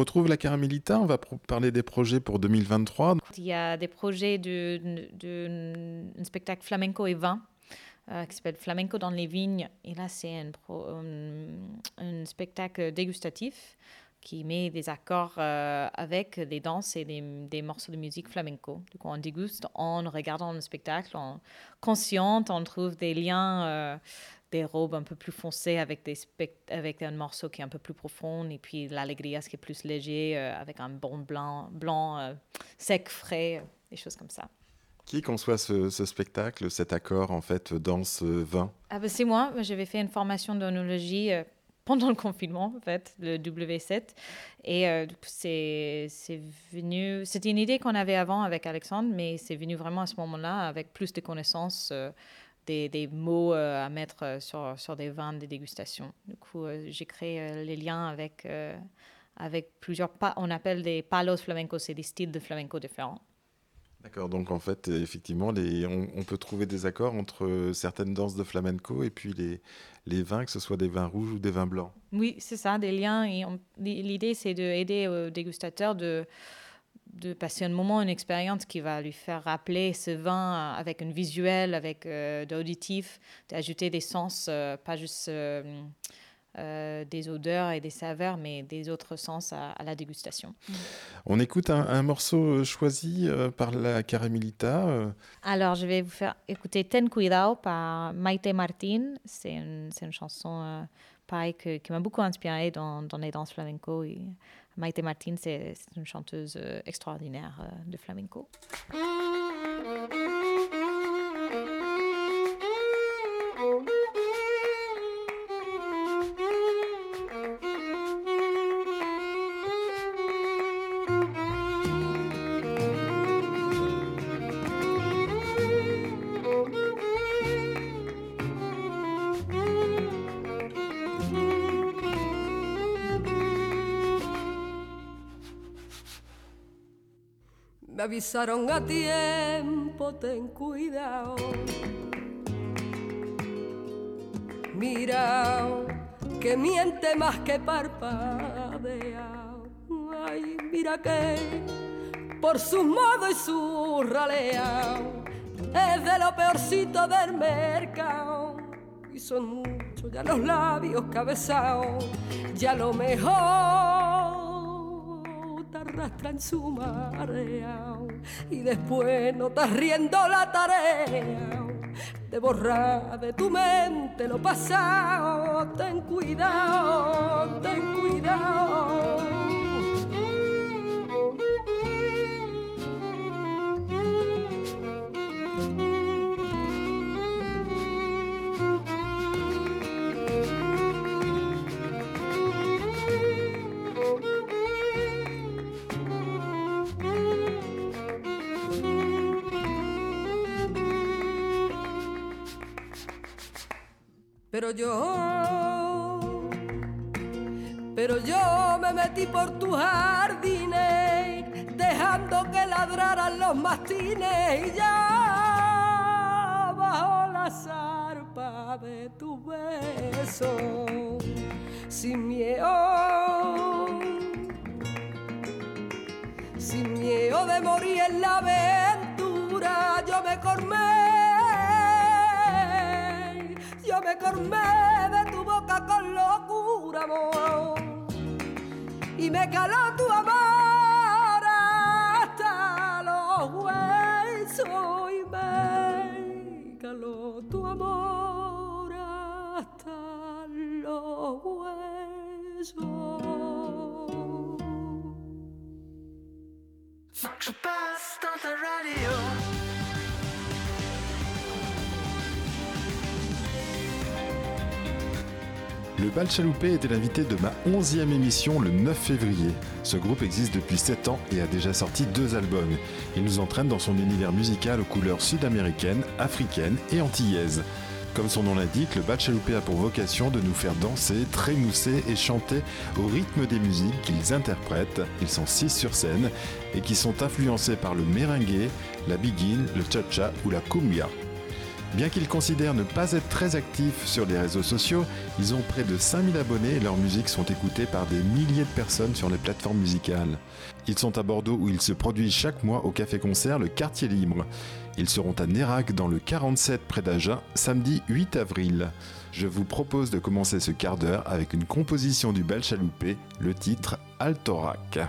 Retrouve la Caramelita, on va parler des projets pour 2023. Il y a des projets de, de, spectacle flamenco et vin euh, qui s'appelle Flamenco dans les vignes. Et là, c'est un, spectacle dégustatif qui met des accords euh, avec des danses et des, des morceaux de musique flamenco. Du coup, on déguste en regardant le spectacle, en consciente, on trouve des liens, euh, des robes un peu plus foncées avec, des spect- avec un morceau qui est un peu plus profond, et puis l'allegria, ce qui est plus léger, euh, avec un bon blanc, blanc euh, sec, frais, euh, des choses comme ça. Qui conçoit ce, ce spectacle, cet accord en fait danse-vin Ah ben, c'est moi, j'avais fait une formation d'onologie pendant le confinement, en fait, le W7. Et euh, c'est c'est venu. C'était une idée qu'on avait avant avec Alexandre, mais c'est venu vraiment à ce moment-là avec plus de connaissances, euh, des, des mots euh, à mettre euh, sur, sur des vins, des dégustations. Du coup, euh, j'ai créé les liens avec, avec plusieurs. On appelle des palos flamencos, c'est des styles de flamenco différents. D'accord, donc en fait, effectivement, les, on, on peut trouver des accords entre certaines danses de flamenco et puis les, les vins, que ce soit des vins rouges ou des vins blancs. Oui, c'est ça, des liens. L'idée, c'est d'aider au dégustateur de, de passer un moment, une expérience qui va lui faire rappeler ce vin avec un visuel, avec euh, de l'auditif, d'ajouter des sens, euh, pas juste euh, euh, des odeurs et des saveurs, mais des autres sens à, à la dégustation. On écoute un, un morceau euh, choisi euh, par la Caramelita. euh, Alors, je vais vous faire écouter Ten Cuidado par Maite Martin. C'est une, c'est une chanson, euh, pareil, que- qui m'a beaucoup inspirée dans, dans les danses flamenco. Et Maite Martin, c'est une chanteuse euh, extraordinaire euh, de flamenco. Me avisaron a tiempo, ten cuidado. Mira, que miente más que parpadea. Ay, mira que por su modo y su ralea es de lo peorcito del mercado. Y son muchos ya los labios cabezados, ya lo mejor te arrastra en su marea y después no estás riendo la tarea de borrar de tu mente lo pasado. Ten cuidado, ten cuidado. Pero yo, pero yo me metí por tus jardines, dejando que ladraran los mastines y ya bajo la zarpa de tu beso, sin miedo, sin miedo de morir en la aventura, yo me cormé me cormé de tu boca con locura, amor. Y me caló tu amor hasta los huesos. Y me caló tu amor hasta los huesos. Ta radio. Le Bal Chaloupé était l'invité de ma 11e émission le 9 février. Ce groupe existe depuis 7 ans et a déjà sorti deux albums. Il nous entraîne dans son univers musical aux couleurs sud-américaines, africaines et antillaises. Comme son nom l'indique, le Bal Chaloupé a pour vocation de nous faire danser, trémousser et chanter au rythme des musiques qu'ils interprètent. Ils sont six sur scène et qui sont influencés par le merengue, la biguine, le cha-cha ou la cumbia. Bien qu'ils considèrent ne pas être très actifs sur les réseaux sociaux, ils ont près de 5000 abonnés et leurs musiques sont écoutées par des milliers de personnes sur les plateformes musicales. Ils sont à Bordeaux où ils se produisent chaque mois au café-concert Le Quartier Libre. Ils seront à Nérac dans le 47 près d'Agen samedi 8 avril. Je vous propose de commencer ce quart d'heure avec une composition du Bel Chaloupé, le titre Altorac.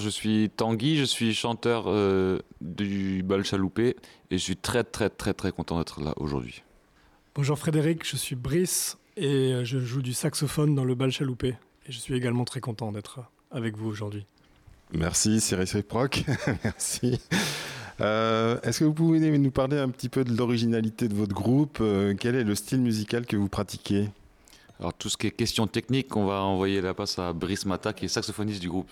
Je suis Tanguy, je suis chanteur euh, du bal chaloupé et je suis très très très très content d'être là aujourd'hui. Bonjour Frédéric, je suis Brice et euh, je joue du saxophone dans le bal chaloupé. Et je suis également très content d'être avec vous aujourd'hui. Merci, c'est réciproque. Merci. Euh, Est-ce que vous pouvez nous parler un petit peu de l'originalité de votre groupe Euh, Quel est le style musical que vous pratiquez? Alors tout ce qui est question technique, on va envoyer la passe à Brice Mata qui est saxophoniste du groupe.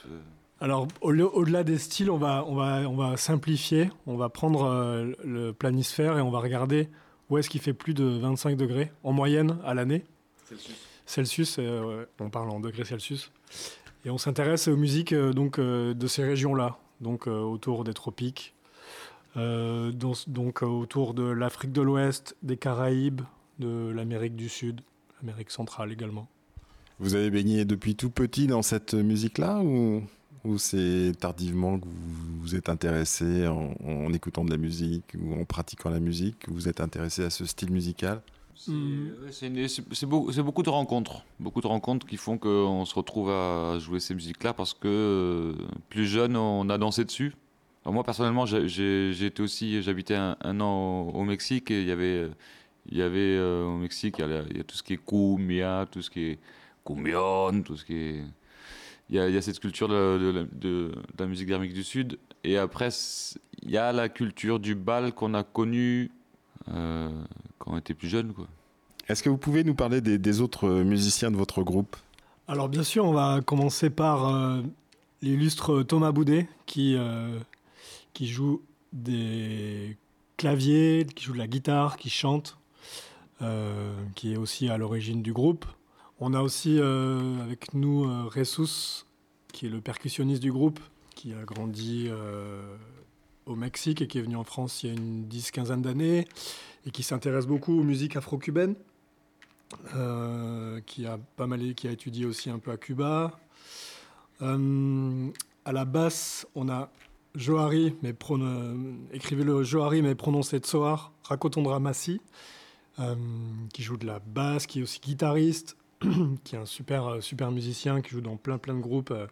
Alors, au- au-delà des styles, on va, on, va, on va simplifier. On va prendre euh, le planisphère et on va regarder où est-ce qu'il fait plus de 25 degrés en moyenne à l'année. Celsius. Celsius, euh, ouais, on parle en degrés Celsius. Et on s'intéresse aux musiques euh, donc, euh, de ces régions-là, donc euh, autour des tropiques, euh, donc, donc, euh, autour de l'Afrique de l'Ouest, des Caraïbes, de l'Amérique du Sud, l'Amérique centrale également. Vous avez baigné depuis tout petit dans cette musique-là ou, ou c'est tardivement que vous vous êtes intéressé en, en écoutant de la musique ou en pratiquant la musique que vous êtes intéressé à ce style musical? C'est ouais, c'est une- c'est- c'est beau- c'est beaucoup de rencontres. Beaucoup de rencontres qui font qu'on se retrouve à jouer ces musiques-là parce que euh, plus jeune, on a dansé dessus. Alors moi, personnellement, été aussi, j'habitais un, un an au, au Mexique et il y avait, euh, il y avait euh, au Mexique, il y, a, la- il y a tout ce qui est cumbia, tout ce qui est cumbion, tout ce qui est. Il y a, il y a cette culture de, de la- de- de la musique d'Amérique du Sud. Et après, il y a la culture du bal qu'on a connue euh, quand on était plus jeune. Est-ce que vous pouvez nous parler des, des autres musiciens de votre groupe? Alors bien sûr, on va commencer par euh, l'illustre Thomas Boudet qui, euh, qui joue des claviers, qui joue de la guitare, qui chante, euh, qui est aussi à l'origine du groupe. On a aussi euh, avec nous euh, Ressus, qui est le percussionniste du groupe, qui a grandi euh, au Mexique et qui est venu en France il y a une dix-quinzaine d'années et qui s'intéresse beaucoup aux musiques afro-cubaines euh, qui a étudié aussi un peu à Cuba. À la basse, on a Johari, mais écrivez-le Johari, mais prononcé Tsoar, Rakotondra Massi, qui joue de la basse, qui est aussi guitariste, qui est un super, euh, super musicien, qui joue dans plein plein de groupes euh,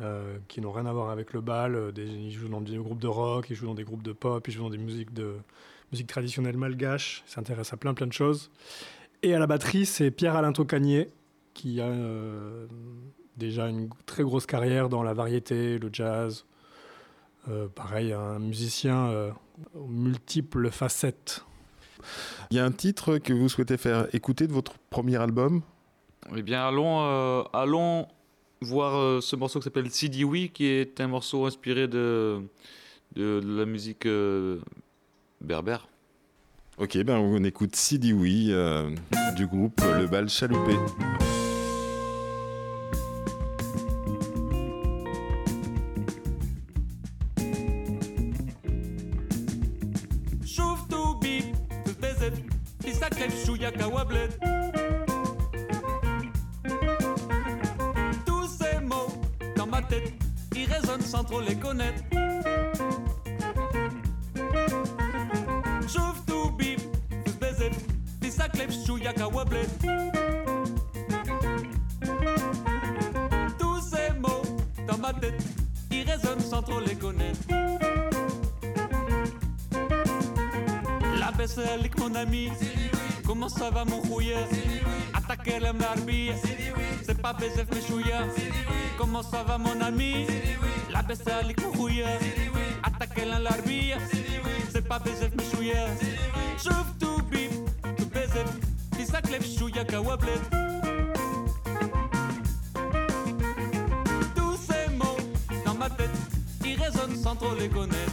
euh, qui n'ont rien à voir avec le bal. il joue dans des groupes de rock, il joue dans des groupes de pop, il joue dans des musiques de musique traditionnelle malgache. Il s'intéresse à plein plein de choses. Et à la batterie, c'est Pierre-Alain Tocanier, qui a déjà une très grosse carrière dans la variété, le jazz. Pareil, un musicien aux multiples facettes. Il y a un titre que vous souhaitez faire écouter de votre premier album? Eh bien, allons, euh, allons voir euh, ce morceau qui s'appelle Sidi Oui, qui est un morceau inspiré de, de, de la musique euh, berbère. Ok, ben on écoute Sidi Oui euh, du groupe Le Bal Chaloupé. Tous ces mots dans ma tête, ils résonnent sans trop les connaître. J'ouvre tout bip, tous baiser, puis ça clèche chouïaka wablet. Tous ces mots dans ma tête, ils résonnent sans trop les connaître. La baisse avec mon ami. Comment ça va mon rouillé Attaquer la marbille. C'est pas baiser mes chouïa. Comment ça va mon ami La baisse mon rouillé. Attaquer la larbille. C'est pas baiser mes chouïa. J'ouvre tout bip, tout baiser. Que les chouïa kawablet. Tous ces mots dans ma tête, ils résonnent sans trop les connaître.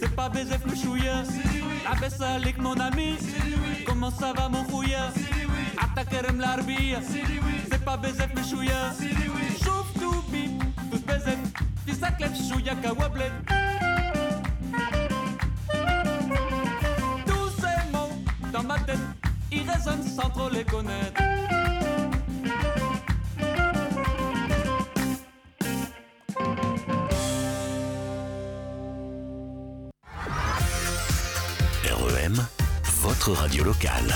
C'est pas baiser le chouïa. La baisse lik mon ami, comment ça va mon rouillard Attaquer l'arbille, c'est pas baiser le chouïa. Chouf tout bip, tout baiser, tu saclef chouïa kawablet. Tous ces mots dans ma tête, ils résonnent sans trop les connaître. Votre radio locale.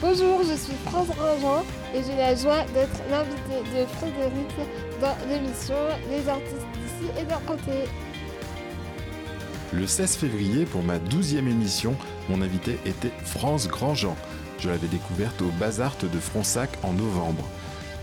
Bonjour, je suis France Grandjean et j'ai la joie d'être l'invité de Frédéric dans l'émission Les artistes d'ici et d'à côté. Le 16 février, pour ma 12e émission, mon invité était France Grandjean. Je l'avais découverte au Bazart de Fronsac en novembre.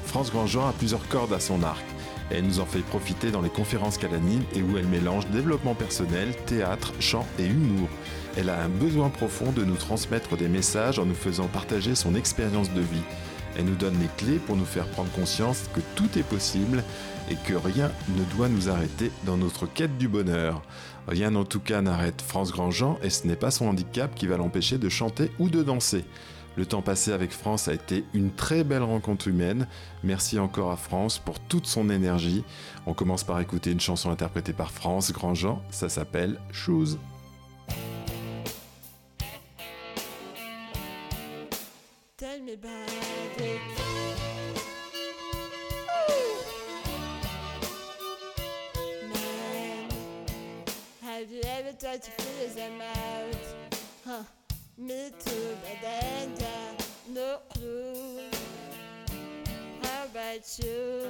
France Grandjean a plusieurs cordes à son arc. Elle nous en fait profiter dans les conférences qu'elle anime et où elle mélange développement personnel, théâtre, chant et humour. Elle a un besoin profond de nous transmettre des messages en nous faisant partager son expérience de vie. Elle nous donne les clés pour nous faire prendre conscience que tout est possible et que rien ne doit nous arrêter dans notre quête du bonheur. Rien en tout cas n'arrête France Grandjean et ce n'est pas son handicap qui va l'empêcher de chanter ou de danser. Le temps passé avec France a été une très belle rencontre humaine. Merci encore à France pour toute son énergie. On commence par écouter une chanson interprétée par France Grandjean. Ça s'appelle Shoes. Me but then yeah, no clue. How about you?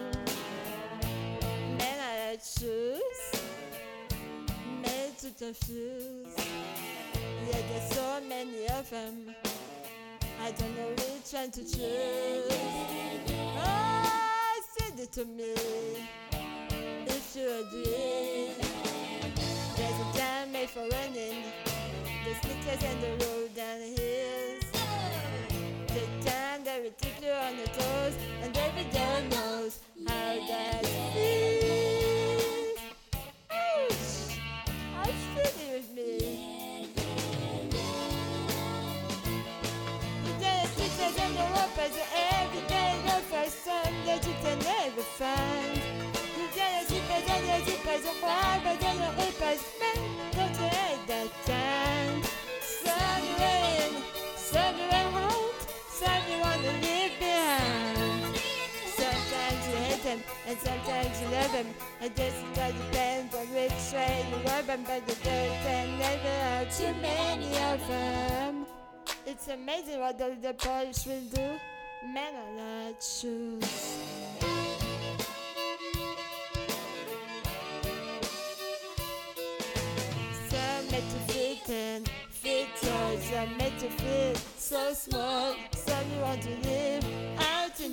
Man, I shoes. Made to confuse. Yeah, there's so many of them. I don't know which one to choose. Oh, send it to me if you agree. There's a time made for running, the sneakers and the road everyone knows how that feels. Ouch! I'm sitting with me. The day is teachers and the ropers, every day loafers, some that you can never find. The day is zippers and the zippers, the fibers and the hippers, men them and sometimes you love them. It all depends on which way you rub them, but the dirt can never have too many of them. It's amazing what all the polish will do. Men are like shoes. Some made to fit in, fit tight. Some made to fit so small. Some you want to live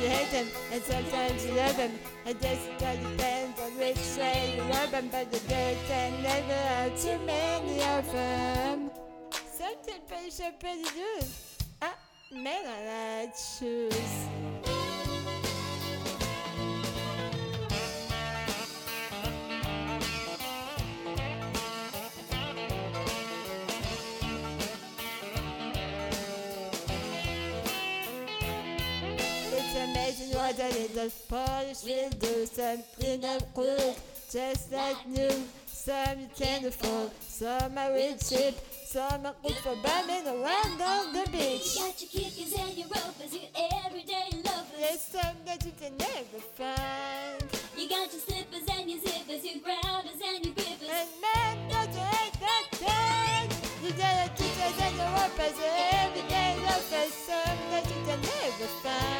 you hate them and sometimes you love them. I guess it all depends on which way you rub them, but the dirt can never have too many of them. Something peut échapper du deux. Ah, mais dans la chose. What a little polish will do. something clean up quick, just like new. Some you can afford, some are real cheap. summer good for bumming around on the beach. You got your kickers and your ropers, your everyday loafers. There's some that you can never find. You got your slippers and your zippers, your grabbers and your grippers. And man, don't you hate that time? You got your kickers and your ropers, your everyday loafers. Some that you can never find.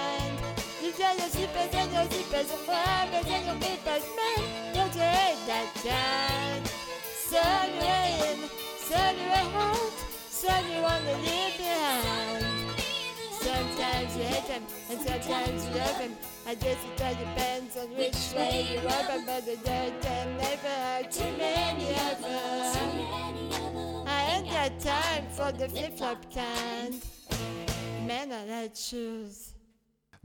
You hate them, and sometimes you love them. I guess it all depends on which way you rub them, but the dirt can never have too many of them. I ain't got time for the flip-flop kind. Men are like shoes.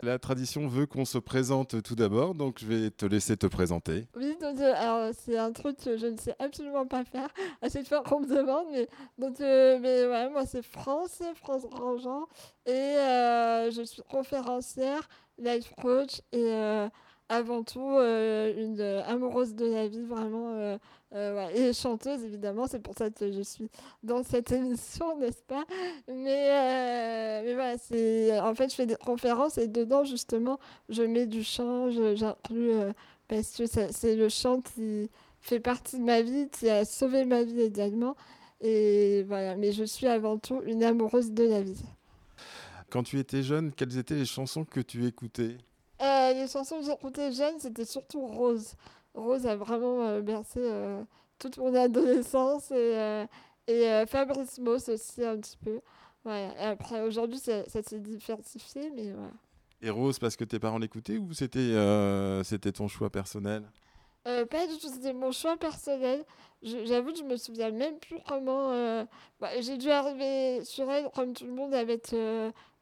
La tradition veut qu'on se présente tout d'abord, donc je vais te laisser te présenter. Oui, donc euh, c'est un truc que je ne sais absolument pas faire à chaque fois qu'on me demande, mais donc euh, mais ouais, moi c'est France, France Grandjean, et euh, je suis conférencière, life coach et avant tout une amoureuse de la vie vraiment euh, ouais, et chanteuse évidemment, c'est pour ça que je suis dans cette émission, n'est-ce pas? Mais euh, mais voilà, c'est en fait je fais des conférences et dedans justement je mets du chant, j'inclus euh, parce que c'est le chant qui fait partie de ma vie, qui a sauvé ma vie également. Et voilà, mais je suis avant tout une amoureuse de la vie. Quand tu étais jeune, quelles étaient les chansons que tu écoutais? Euh, les chansons que j'écoutais jeune, c'était surtout Rose. Rose a vraiment euh, bercé euh, toute mon adolescence et, euh, et Fabrice Moss aussi un petit peu. Et après, aujourd'hui, ça, ça s'est diversifié, mais voilà. Et Rose parce que tes parents l'écoutaient ou c'était euh, c'était ton choix personnel? Euh, pas du tout, c'était mon choix personnel. J'avoue que je me souviens même plus comment. euh, bah, J'ai dû arriver sur elle comme tout le monde avec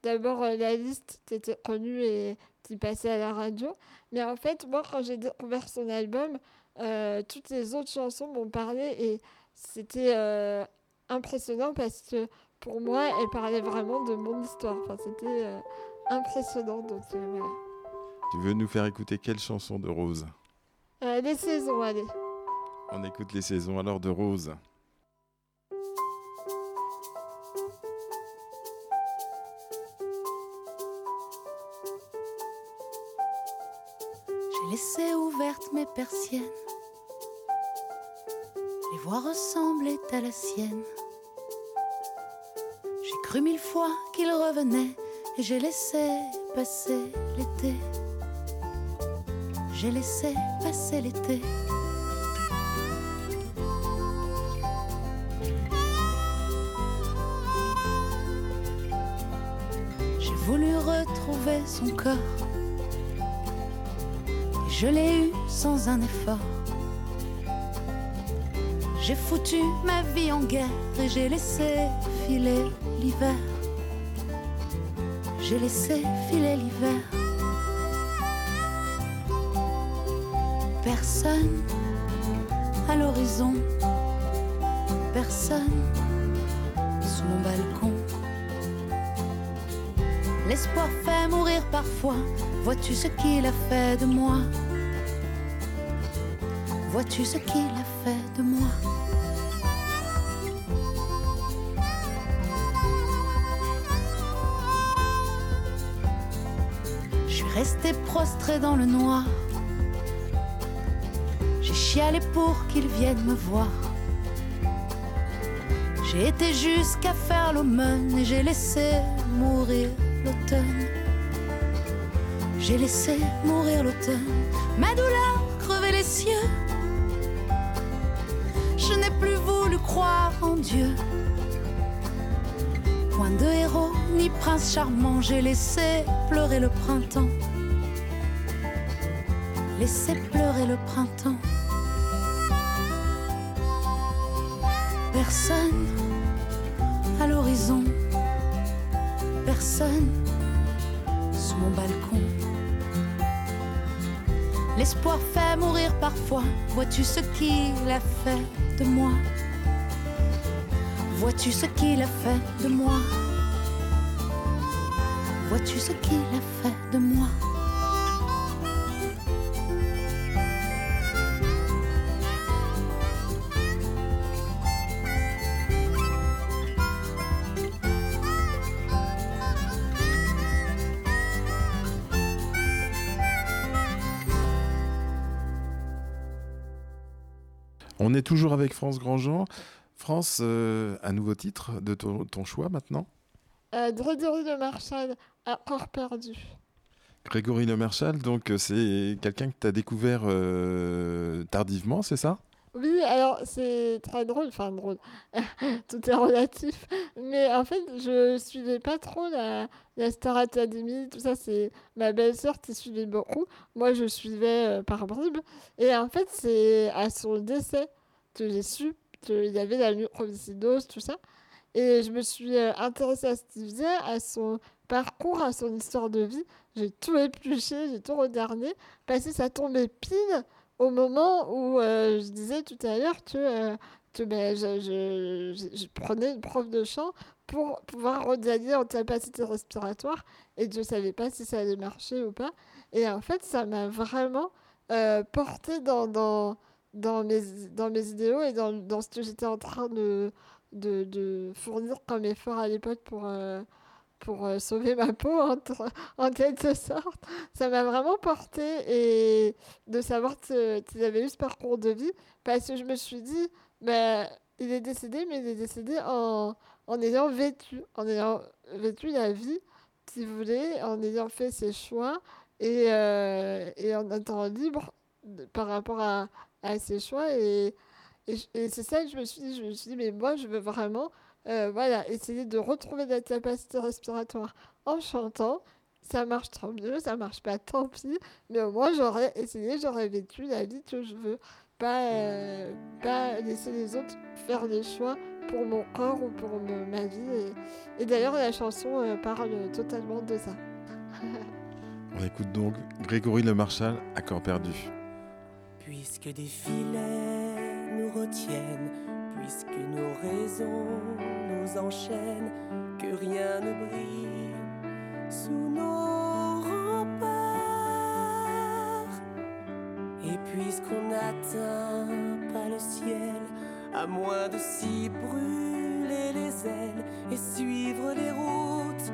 d'abord euh, la liste qui était connue et qui passait à la radio. Mais en fait, moi, quand j'ai découvert son album, euh, toutes les autres chansons m'ont parlé et c'était euh, impressionnant parce que pour moi, elle parlait vraiment de mon histoire. Enfin, c'était euh, impressionnant. Donc voilà. Tu veux nous faire écouter quelle chanson de Rose? Les saisons, allez. On écoute les saisons alors de Rose. Laissé ouvertes mes persiennes. Les voix ressemblaient à la sienne. J'ai cru mille fois qu'il revenait et j'ai laissé passer l'été. J'ai laissé passer l'été. J'ai voulu retrouver son corps. Je l'ai eu sans un effort. J'ai foutu ma vie en guerre et j'ai laissé filer l'hiver. J'ai laissé filer l'hiver. Personne à l'horizon, personne sous mon balcon. L'espoir fait mourir parfois. Vois-tu ce qu'il a fait de moi? Vois-tu ce qu'il a fait de moi? Je suis restée prostrée dans le noir. J'ai chialé pour qu'il vienne me voir. J'ai été jusqu'à faire l'aumône et j'ai laissé mourir l'automne. J'ai laissé mourir l'automne. Ma douleur crevait les cieux. Plus voulu croire en Dieu. Point de héros ni prince charmant, j'ai laissé pleurer le printemps. Laissé pleurer le printemps. Personne à l'horizon, personne sous mon balcon. L'espoir fait mourir parfois. Vois-tu ce qu'il a fait? De moi. Vois-tu ce qu'il a fait de moi? Vois-tu ce qu'il a fait de moi? On est toujours avec France Grandjean. France, euh, un nouveau titre de ton, ton choix maintenant? Euh, Grégory de Marshall, Accord perdu. Grégory Le Marchal, donc euh, c'est quelqu'un que tu as découvert euh, tardivement, c'est ça? Oui, alors c'est très drôle, enfin drôle, tout est relatif. Mais en fait, je suivais pas trop la, la Star Academy, tout ça, c'est ma belle-sœur qui suivait beaucoup. Moi, je suivais euh, par bribes. Et en fait, c'est à son décès que j'ai su qu'il y avait la mucoviscidose, tout ça. Et je me suis euh, intéressée à ce qu'il faisait, à son parcours, à son histoire de vie. J'ai tout épluché, j'ai tout regardé, parce que ça tombait pile au moment où euh, je disais tout à l'heure que, euh, que ben, je, je- je- prenais une prof de chant pour pouvoir regagner en capacité respiratoire et je ne savais pas si ça allait marcher ou pas. Et en fait, ça m'a vraiment euh, porté dans, dans, mes, dans mes idéaux et dans, dans ce que j'étais en train de, de, de fournir comme effort à l'époque pour, euh, pour euh, sauver ma peau, en, tr- en quelque sorte. Ça m'a vraiment porté et de savoir que- qu'il avait eu ce parcours de vie parce que je me suis dit, ben, il est décédé, mais il est décédé en, en ayant vécu, en ayant vécu la vie qu'il voulait, en ayant fait ses choix et, euh, et en étant libre par rapport à, à ses choix. Et, et, c'est ça que je me suis dit, je me suis dit, mais moi, je veux vraiment euh, voilà, essayer de retrouver la capacité respiratoire en chantant. Ça marche tant mieux, ça marche pas, tant pis. Mais au moins, j'aurais essayé, j'aurais vécu la vie que je veux. Pas, euh, pas laisser les autres faire des choix pour mon corps ou pour ma vie. Et, d'ailleurs, la chanson euh, parle totalement de ça. On écoute donc Grégory Le Marchal, Accord perdu. Puisque des filets nous retiennent, puisque nos raisons nous enchaînent, que rien ne brille sous nos remparts. Et puisqu'on n'atteint pas le ciel, à moins de s'y brûler les ailes et suivre les routes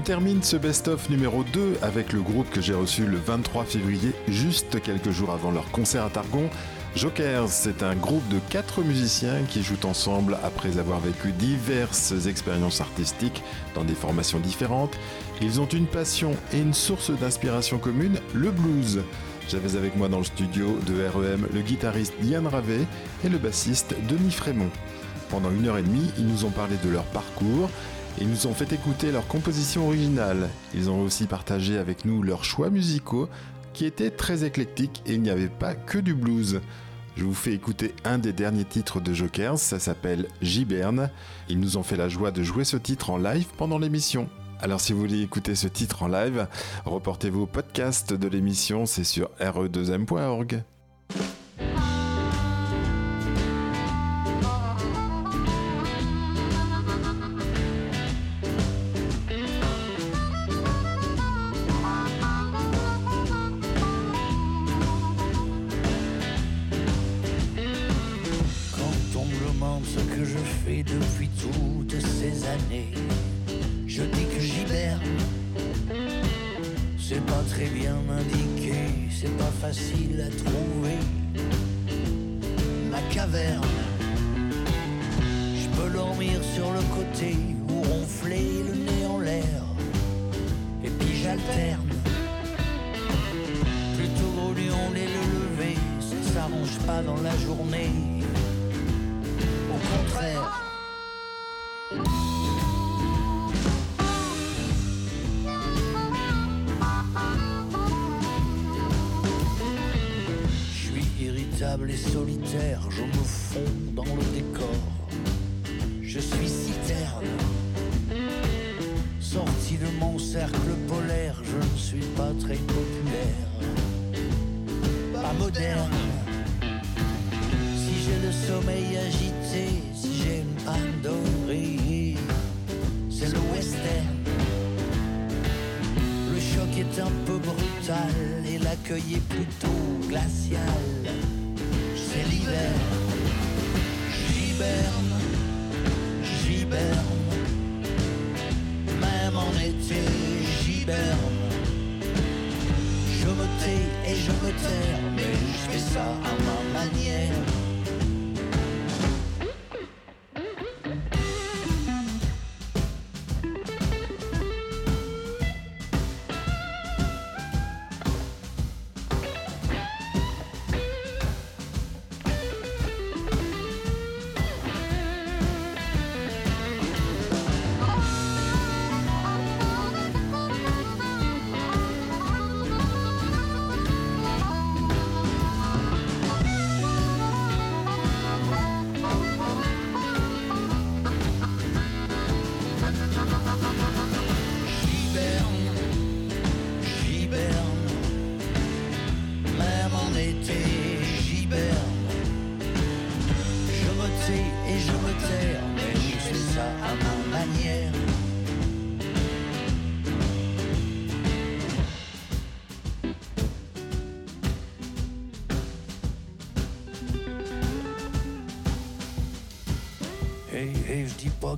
On termine ce best-of numéro 2 avec le groupe que j'ai reçu le 23 février, juste quelques jours avant leur concert à Targon. Jokers, c'est un groupe de quatre musiciens qui jouent ensemble après avoir vécu diverses expériences artistiques dans des formations différentes. Ils ont une passion et une source d'inspiration commune, le blues. J'avais avec moi dans le studio de REM le guitariste Yann Ravet et le bassiste Denis Frémont. Pendant une heure et demie, ils nous ont parlé de leur parcours, ils nous ont fait écouter leurs compositions originales. Ils ont aussi partagé avec nous leurs choix musicaux qui étaient très éclectiques et il n'y avait pas que du blues. Je vous fais écouter un des derniers titres de Jokers, ça s'appelle Giberne. Ils nous ont fait la joie de jouer ce titre en live pendant l'émission. Alors si vous voulez écouter ce titre en live, reportez-vous au podcast de l'émission, c'est sur re2m.org.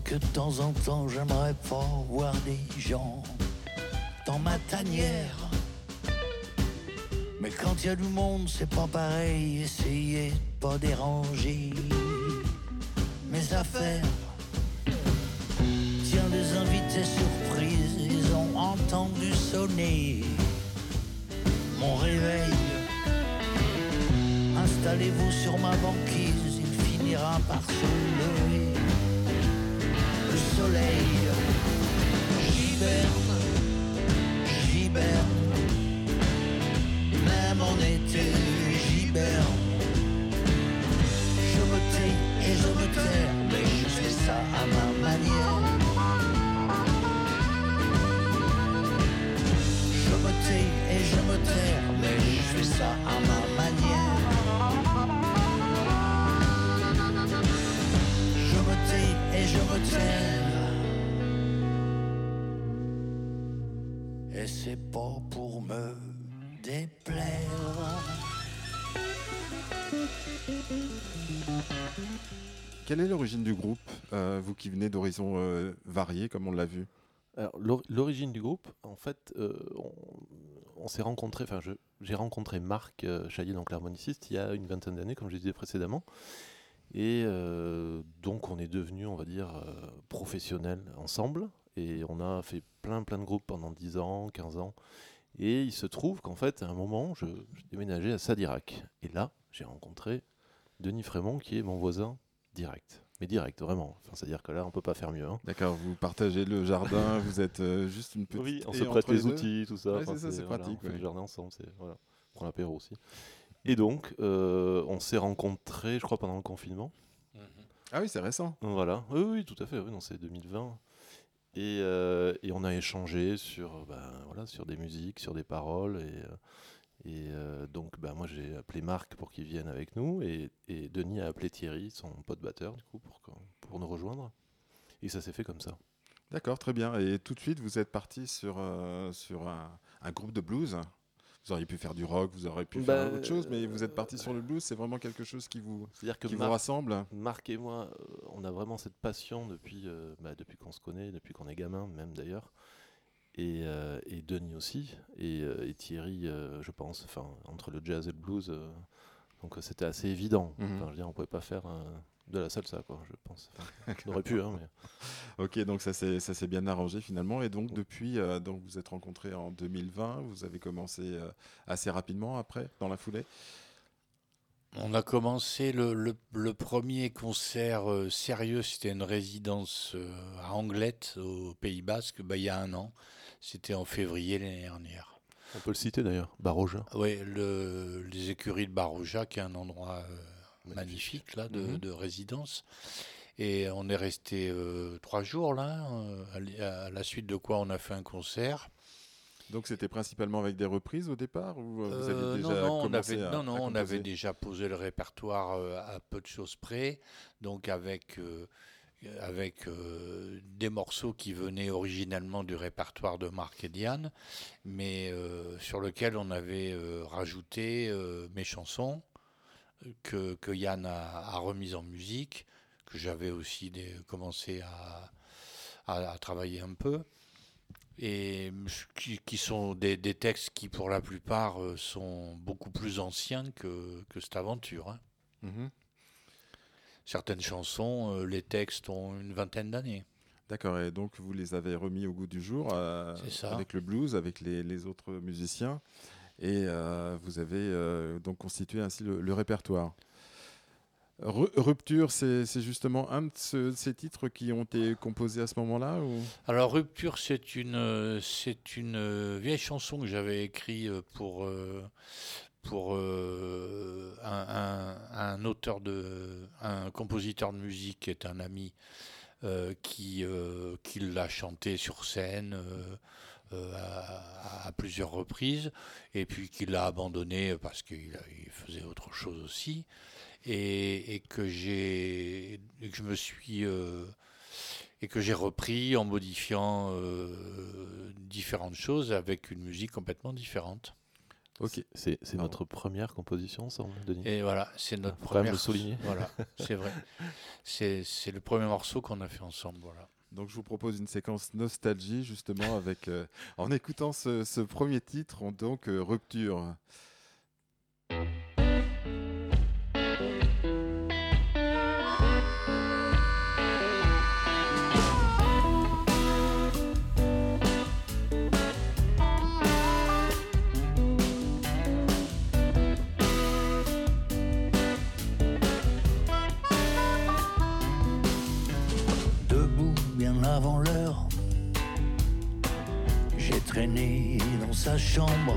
que de temps en temps j'aimerais pas voir des gens dans ma tanière. Mais quand il y a du monde, c'est pas pareil. Essayez de pas déranger mes affaires. Tiens, des invités surprises, ils ont entendu sonner mon réveil. Installez-vous sur ma banquise, il finira par se Quelle est l'origine du groupe, euh, vous qui venez d'horizons euh, variés, comme on l'a vu? L'origine du groupe, en fait, euh, on, s'est rencontré, enfin, j'ai rencontré Marc euh, Chaillet, donc l'harmoniciste, il y a une vingtaine d'années, comme je disais précédemment. Et donc, on est devenus, on va dire, professionnels ensemble. Et on a fait plein, plein de groupes pendant 10 ans, 15 ans. Et il se trouve qu'en fait, à un moment, je, je déménageais à Sadirac. Et là, j'ai rencontré Denis Frémont, qui est mon voisin direct. Mais direct, vraiment. Enfin, C'est-à-dire que là, on peut pas faire mieux. hein. D'accord, vous partagez le jardin, vous êtes euh, juste une petite. Oui, on se prête les outils, tout ça. Ouais, Enfin, c'est ça, c'est voilà, pratique. on fait ouais. le jardin ensemble, c'est voilà. On prend l'apéro aussi. Et donc, euh, on s'est rencontrés, je crois, pendant le confinement. Ah oui, c'est récent. Voilà, oui, oui, tout à fait. Oui, c'est 2020. Et, euh, et on a échangé sur, ben, voilà, sur des musiques, sur des paroles. Et, et euh, donc, ben, moi, j'ai appelé Marc pour qu'il vienne avec nous. Et, et Denis a appelé Thierry, son pote batteur, du coup, pour, pour nous rejoindre. Et ça s'est fait comme ça. D'accord, très bien. Et tout de suite, vous êtes parti sur, euh, sur un, un groupe de blues. Vous auriez pu faire du rock, vous auriez pu Bah, faire autre chose, mais vous êtes parti sur le blues. C'est vraiment quelque chose qui vous, que qui vous rassemble. Marc et moi, euh, on a vraiment cette passion depuis, euh, bah, depuis qu'on se connaît, depuis qu'on est gamin, même d'ailleurs. Et, euh, et Denis aussi, et, euh, et Thierry, euh, je pense, enfin, entre le jazz et le blues. euh, donc euh, c'était assez évident. Mhm. Enfin, je veux dire, on pouvait pas faire euh, de la salsa, quoi, je pense. Enfin, on aurait pu, hein, mais. Ok, donc ça s'est bien arrangé finalement. Et donc depuis, euh, donc vous êtes rencontrés en 2020. Vous avez commencé euh, assez rapidement après, dans la foulée? On a commencé le, le- le premier concert euh, sérieux, c'était une résidence euh, à Anglette, au Pays Basque, bah, il y a un an. C'était en février l'année dernière. On peut le citer d'ailleurs, Baroja. Oui, le, les écuries de Baroja, qui est un endroit euh, magnifique là, de, Mhm. de résidence. Et on est resté euh, trois jours là, euh, à la suite de quoi on a fait un concert. Donc c'était principalement avec des reprises au départ ou vous Euh, non, déjà non, on commencé avait, à, non, non, à on avait déjà posé le répertoire euh, à peu de choses près, donc avec, euh, avec euh, des morceaux qui venaient originellement du répertoire de Marc et Diane, mais euh, sur lequel on avait euh, rajouté mes chansons que, que Yann a, a remises en musique, que j'avais aussi commencé à, à- travailler un peu et qui, sont des, des textes qui, pour la plupart, sont beaucoup plus anciens que, que cette aventure. hein. Mhm. Certaines chansons, euh, les textes ont une vingtaine d'années. D'accord, et donc vous les avez remis au goût du jour euh, avec le blues, avec les, les autres musiciens, et euh, vous avez donc constitué ainsi le, le répertoire. Ru- Rupture, c'est justement un de ce- ces titres qui ont été composés à ce moment-là ou... Alors, Rupture, c'est une, une vieille chanson que j'avais écrite pour, pour euh, un, auteur de. un compositeur de musique qui est un ami euh, qui, euh, qui l'a chanté sur scène. à, plusieurs reprises et puis qu'il l'a abandonné parce qu'il faisait autre chose aussi et, que j'ai que je me suis et que j'ai repris en modifiant différentes choses avec une musique complètement différente. Ok. C'est c'est notre première composition ensemble, Denis? Et voilà, c'est notre Faut quand même première. le souligner. Voilà, c'est vrai. C'est c'est le premier morceau qu'on a fait ensemble. Voilà. Donc je vous propose une séquence nostalgie justement avec euh, en écoutant ce, ce premier titre, on- donc euh, Rupture. Chambre,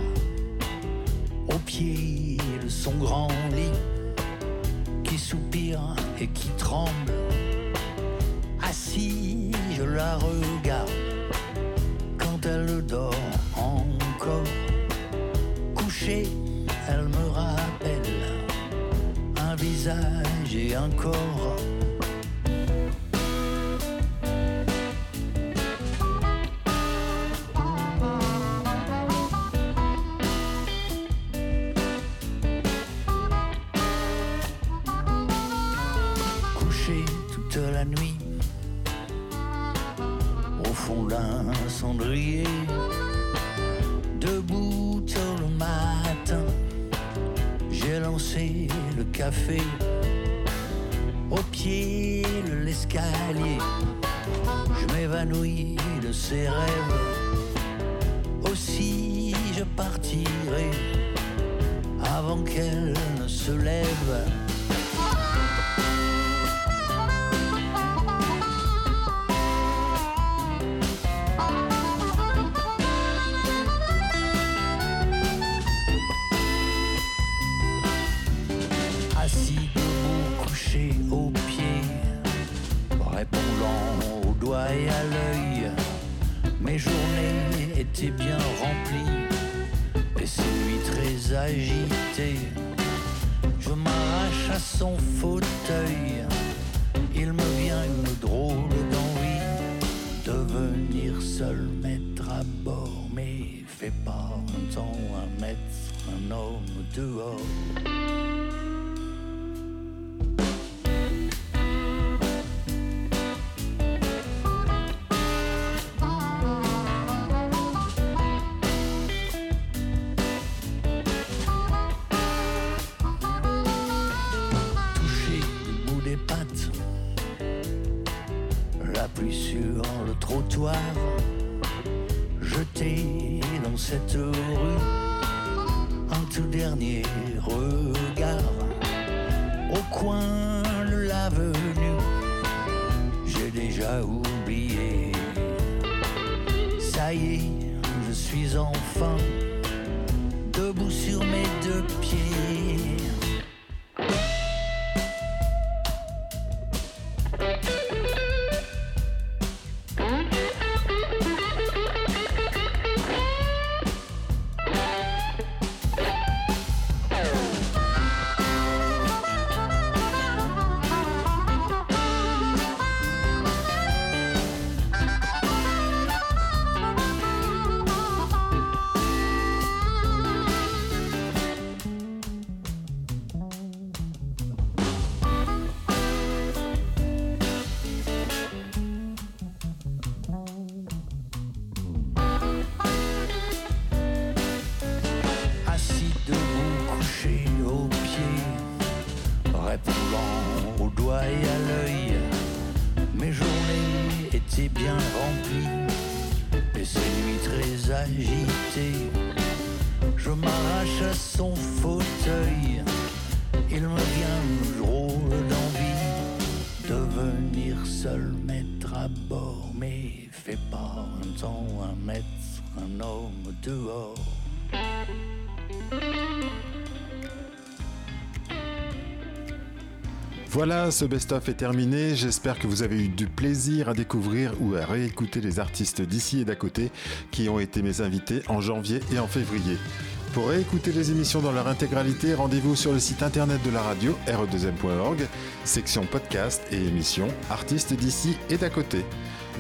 au pied de son grand lit, qui soupire et qui suis enfin debout sur mes deux pieds. Voilà, ce best-of est terminé. J'espère que vous avez eu du plaisir à découvrir ou à réécouter les artistes d'ici et d'à côté qui ont été mes invités en janvier et en février. Pour réécouter les émissions dans leur intégralité, rendez-vous sur le site internet de la radio re2m.org, section podcast et émissions artistes d'ici et d'à côté.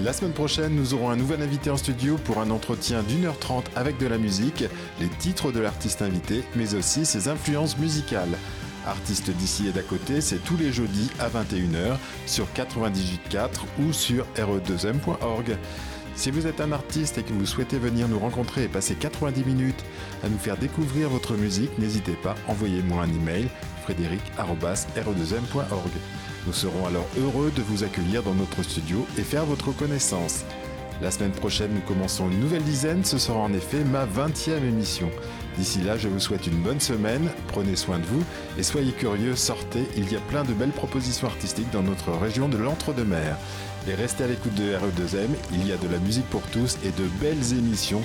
La semaine prochaine, nous aurons un nouvel invité en studio pour un entretien d'une heure trente avec de la musique, les titres de l'artiste invité, mais aussi ses influences musicales. Artistes d'ici et d'à côté, c'est tous les jeudis à 21h sur 98.4 ou sur re2m.org. Si vous êtes un artiste et que vous souhaitez venir nous rencontrer et passer 90 minutes à nous faire découvrir votre musique, n'hésitez pas, envoyez-moi un email frédéric.re2m.org. Nous serons alors heureux de vous accueillir dans notre studio et faire votre connaissance. La semaine prochaine, nous commençons une nouvelle dizaine, ce sera en effet ma 20e émission. D'ici là, je vous souhaite une bonne semaine, prenez soin de vous et soyez curieux, sortez, il y a plein de belles propositions artistiques dans notre région de l'Entre-deux-Mers. Et restez à l'écoute de RE2M, il y a de la musique pour tous et de belles émissions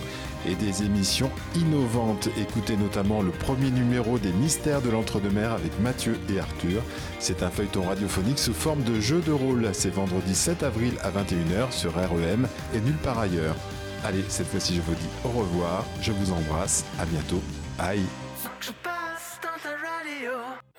et des émissions innovantes. Écoutez notamment le premier numéro des Mystères de l'Entre-deux-Mers avec Mathieu et Arthur. C'est un feuilleton radiophonique sous forme de jeu de rôle. C'est vendredi 7 avril à 21h sur REM et nulle part ailleurs. Allez, cette fois-ci, je vous dis au revoir. Je vous embrasse. À bientôt. Bye.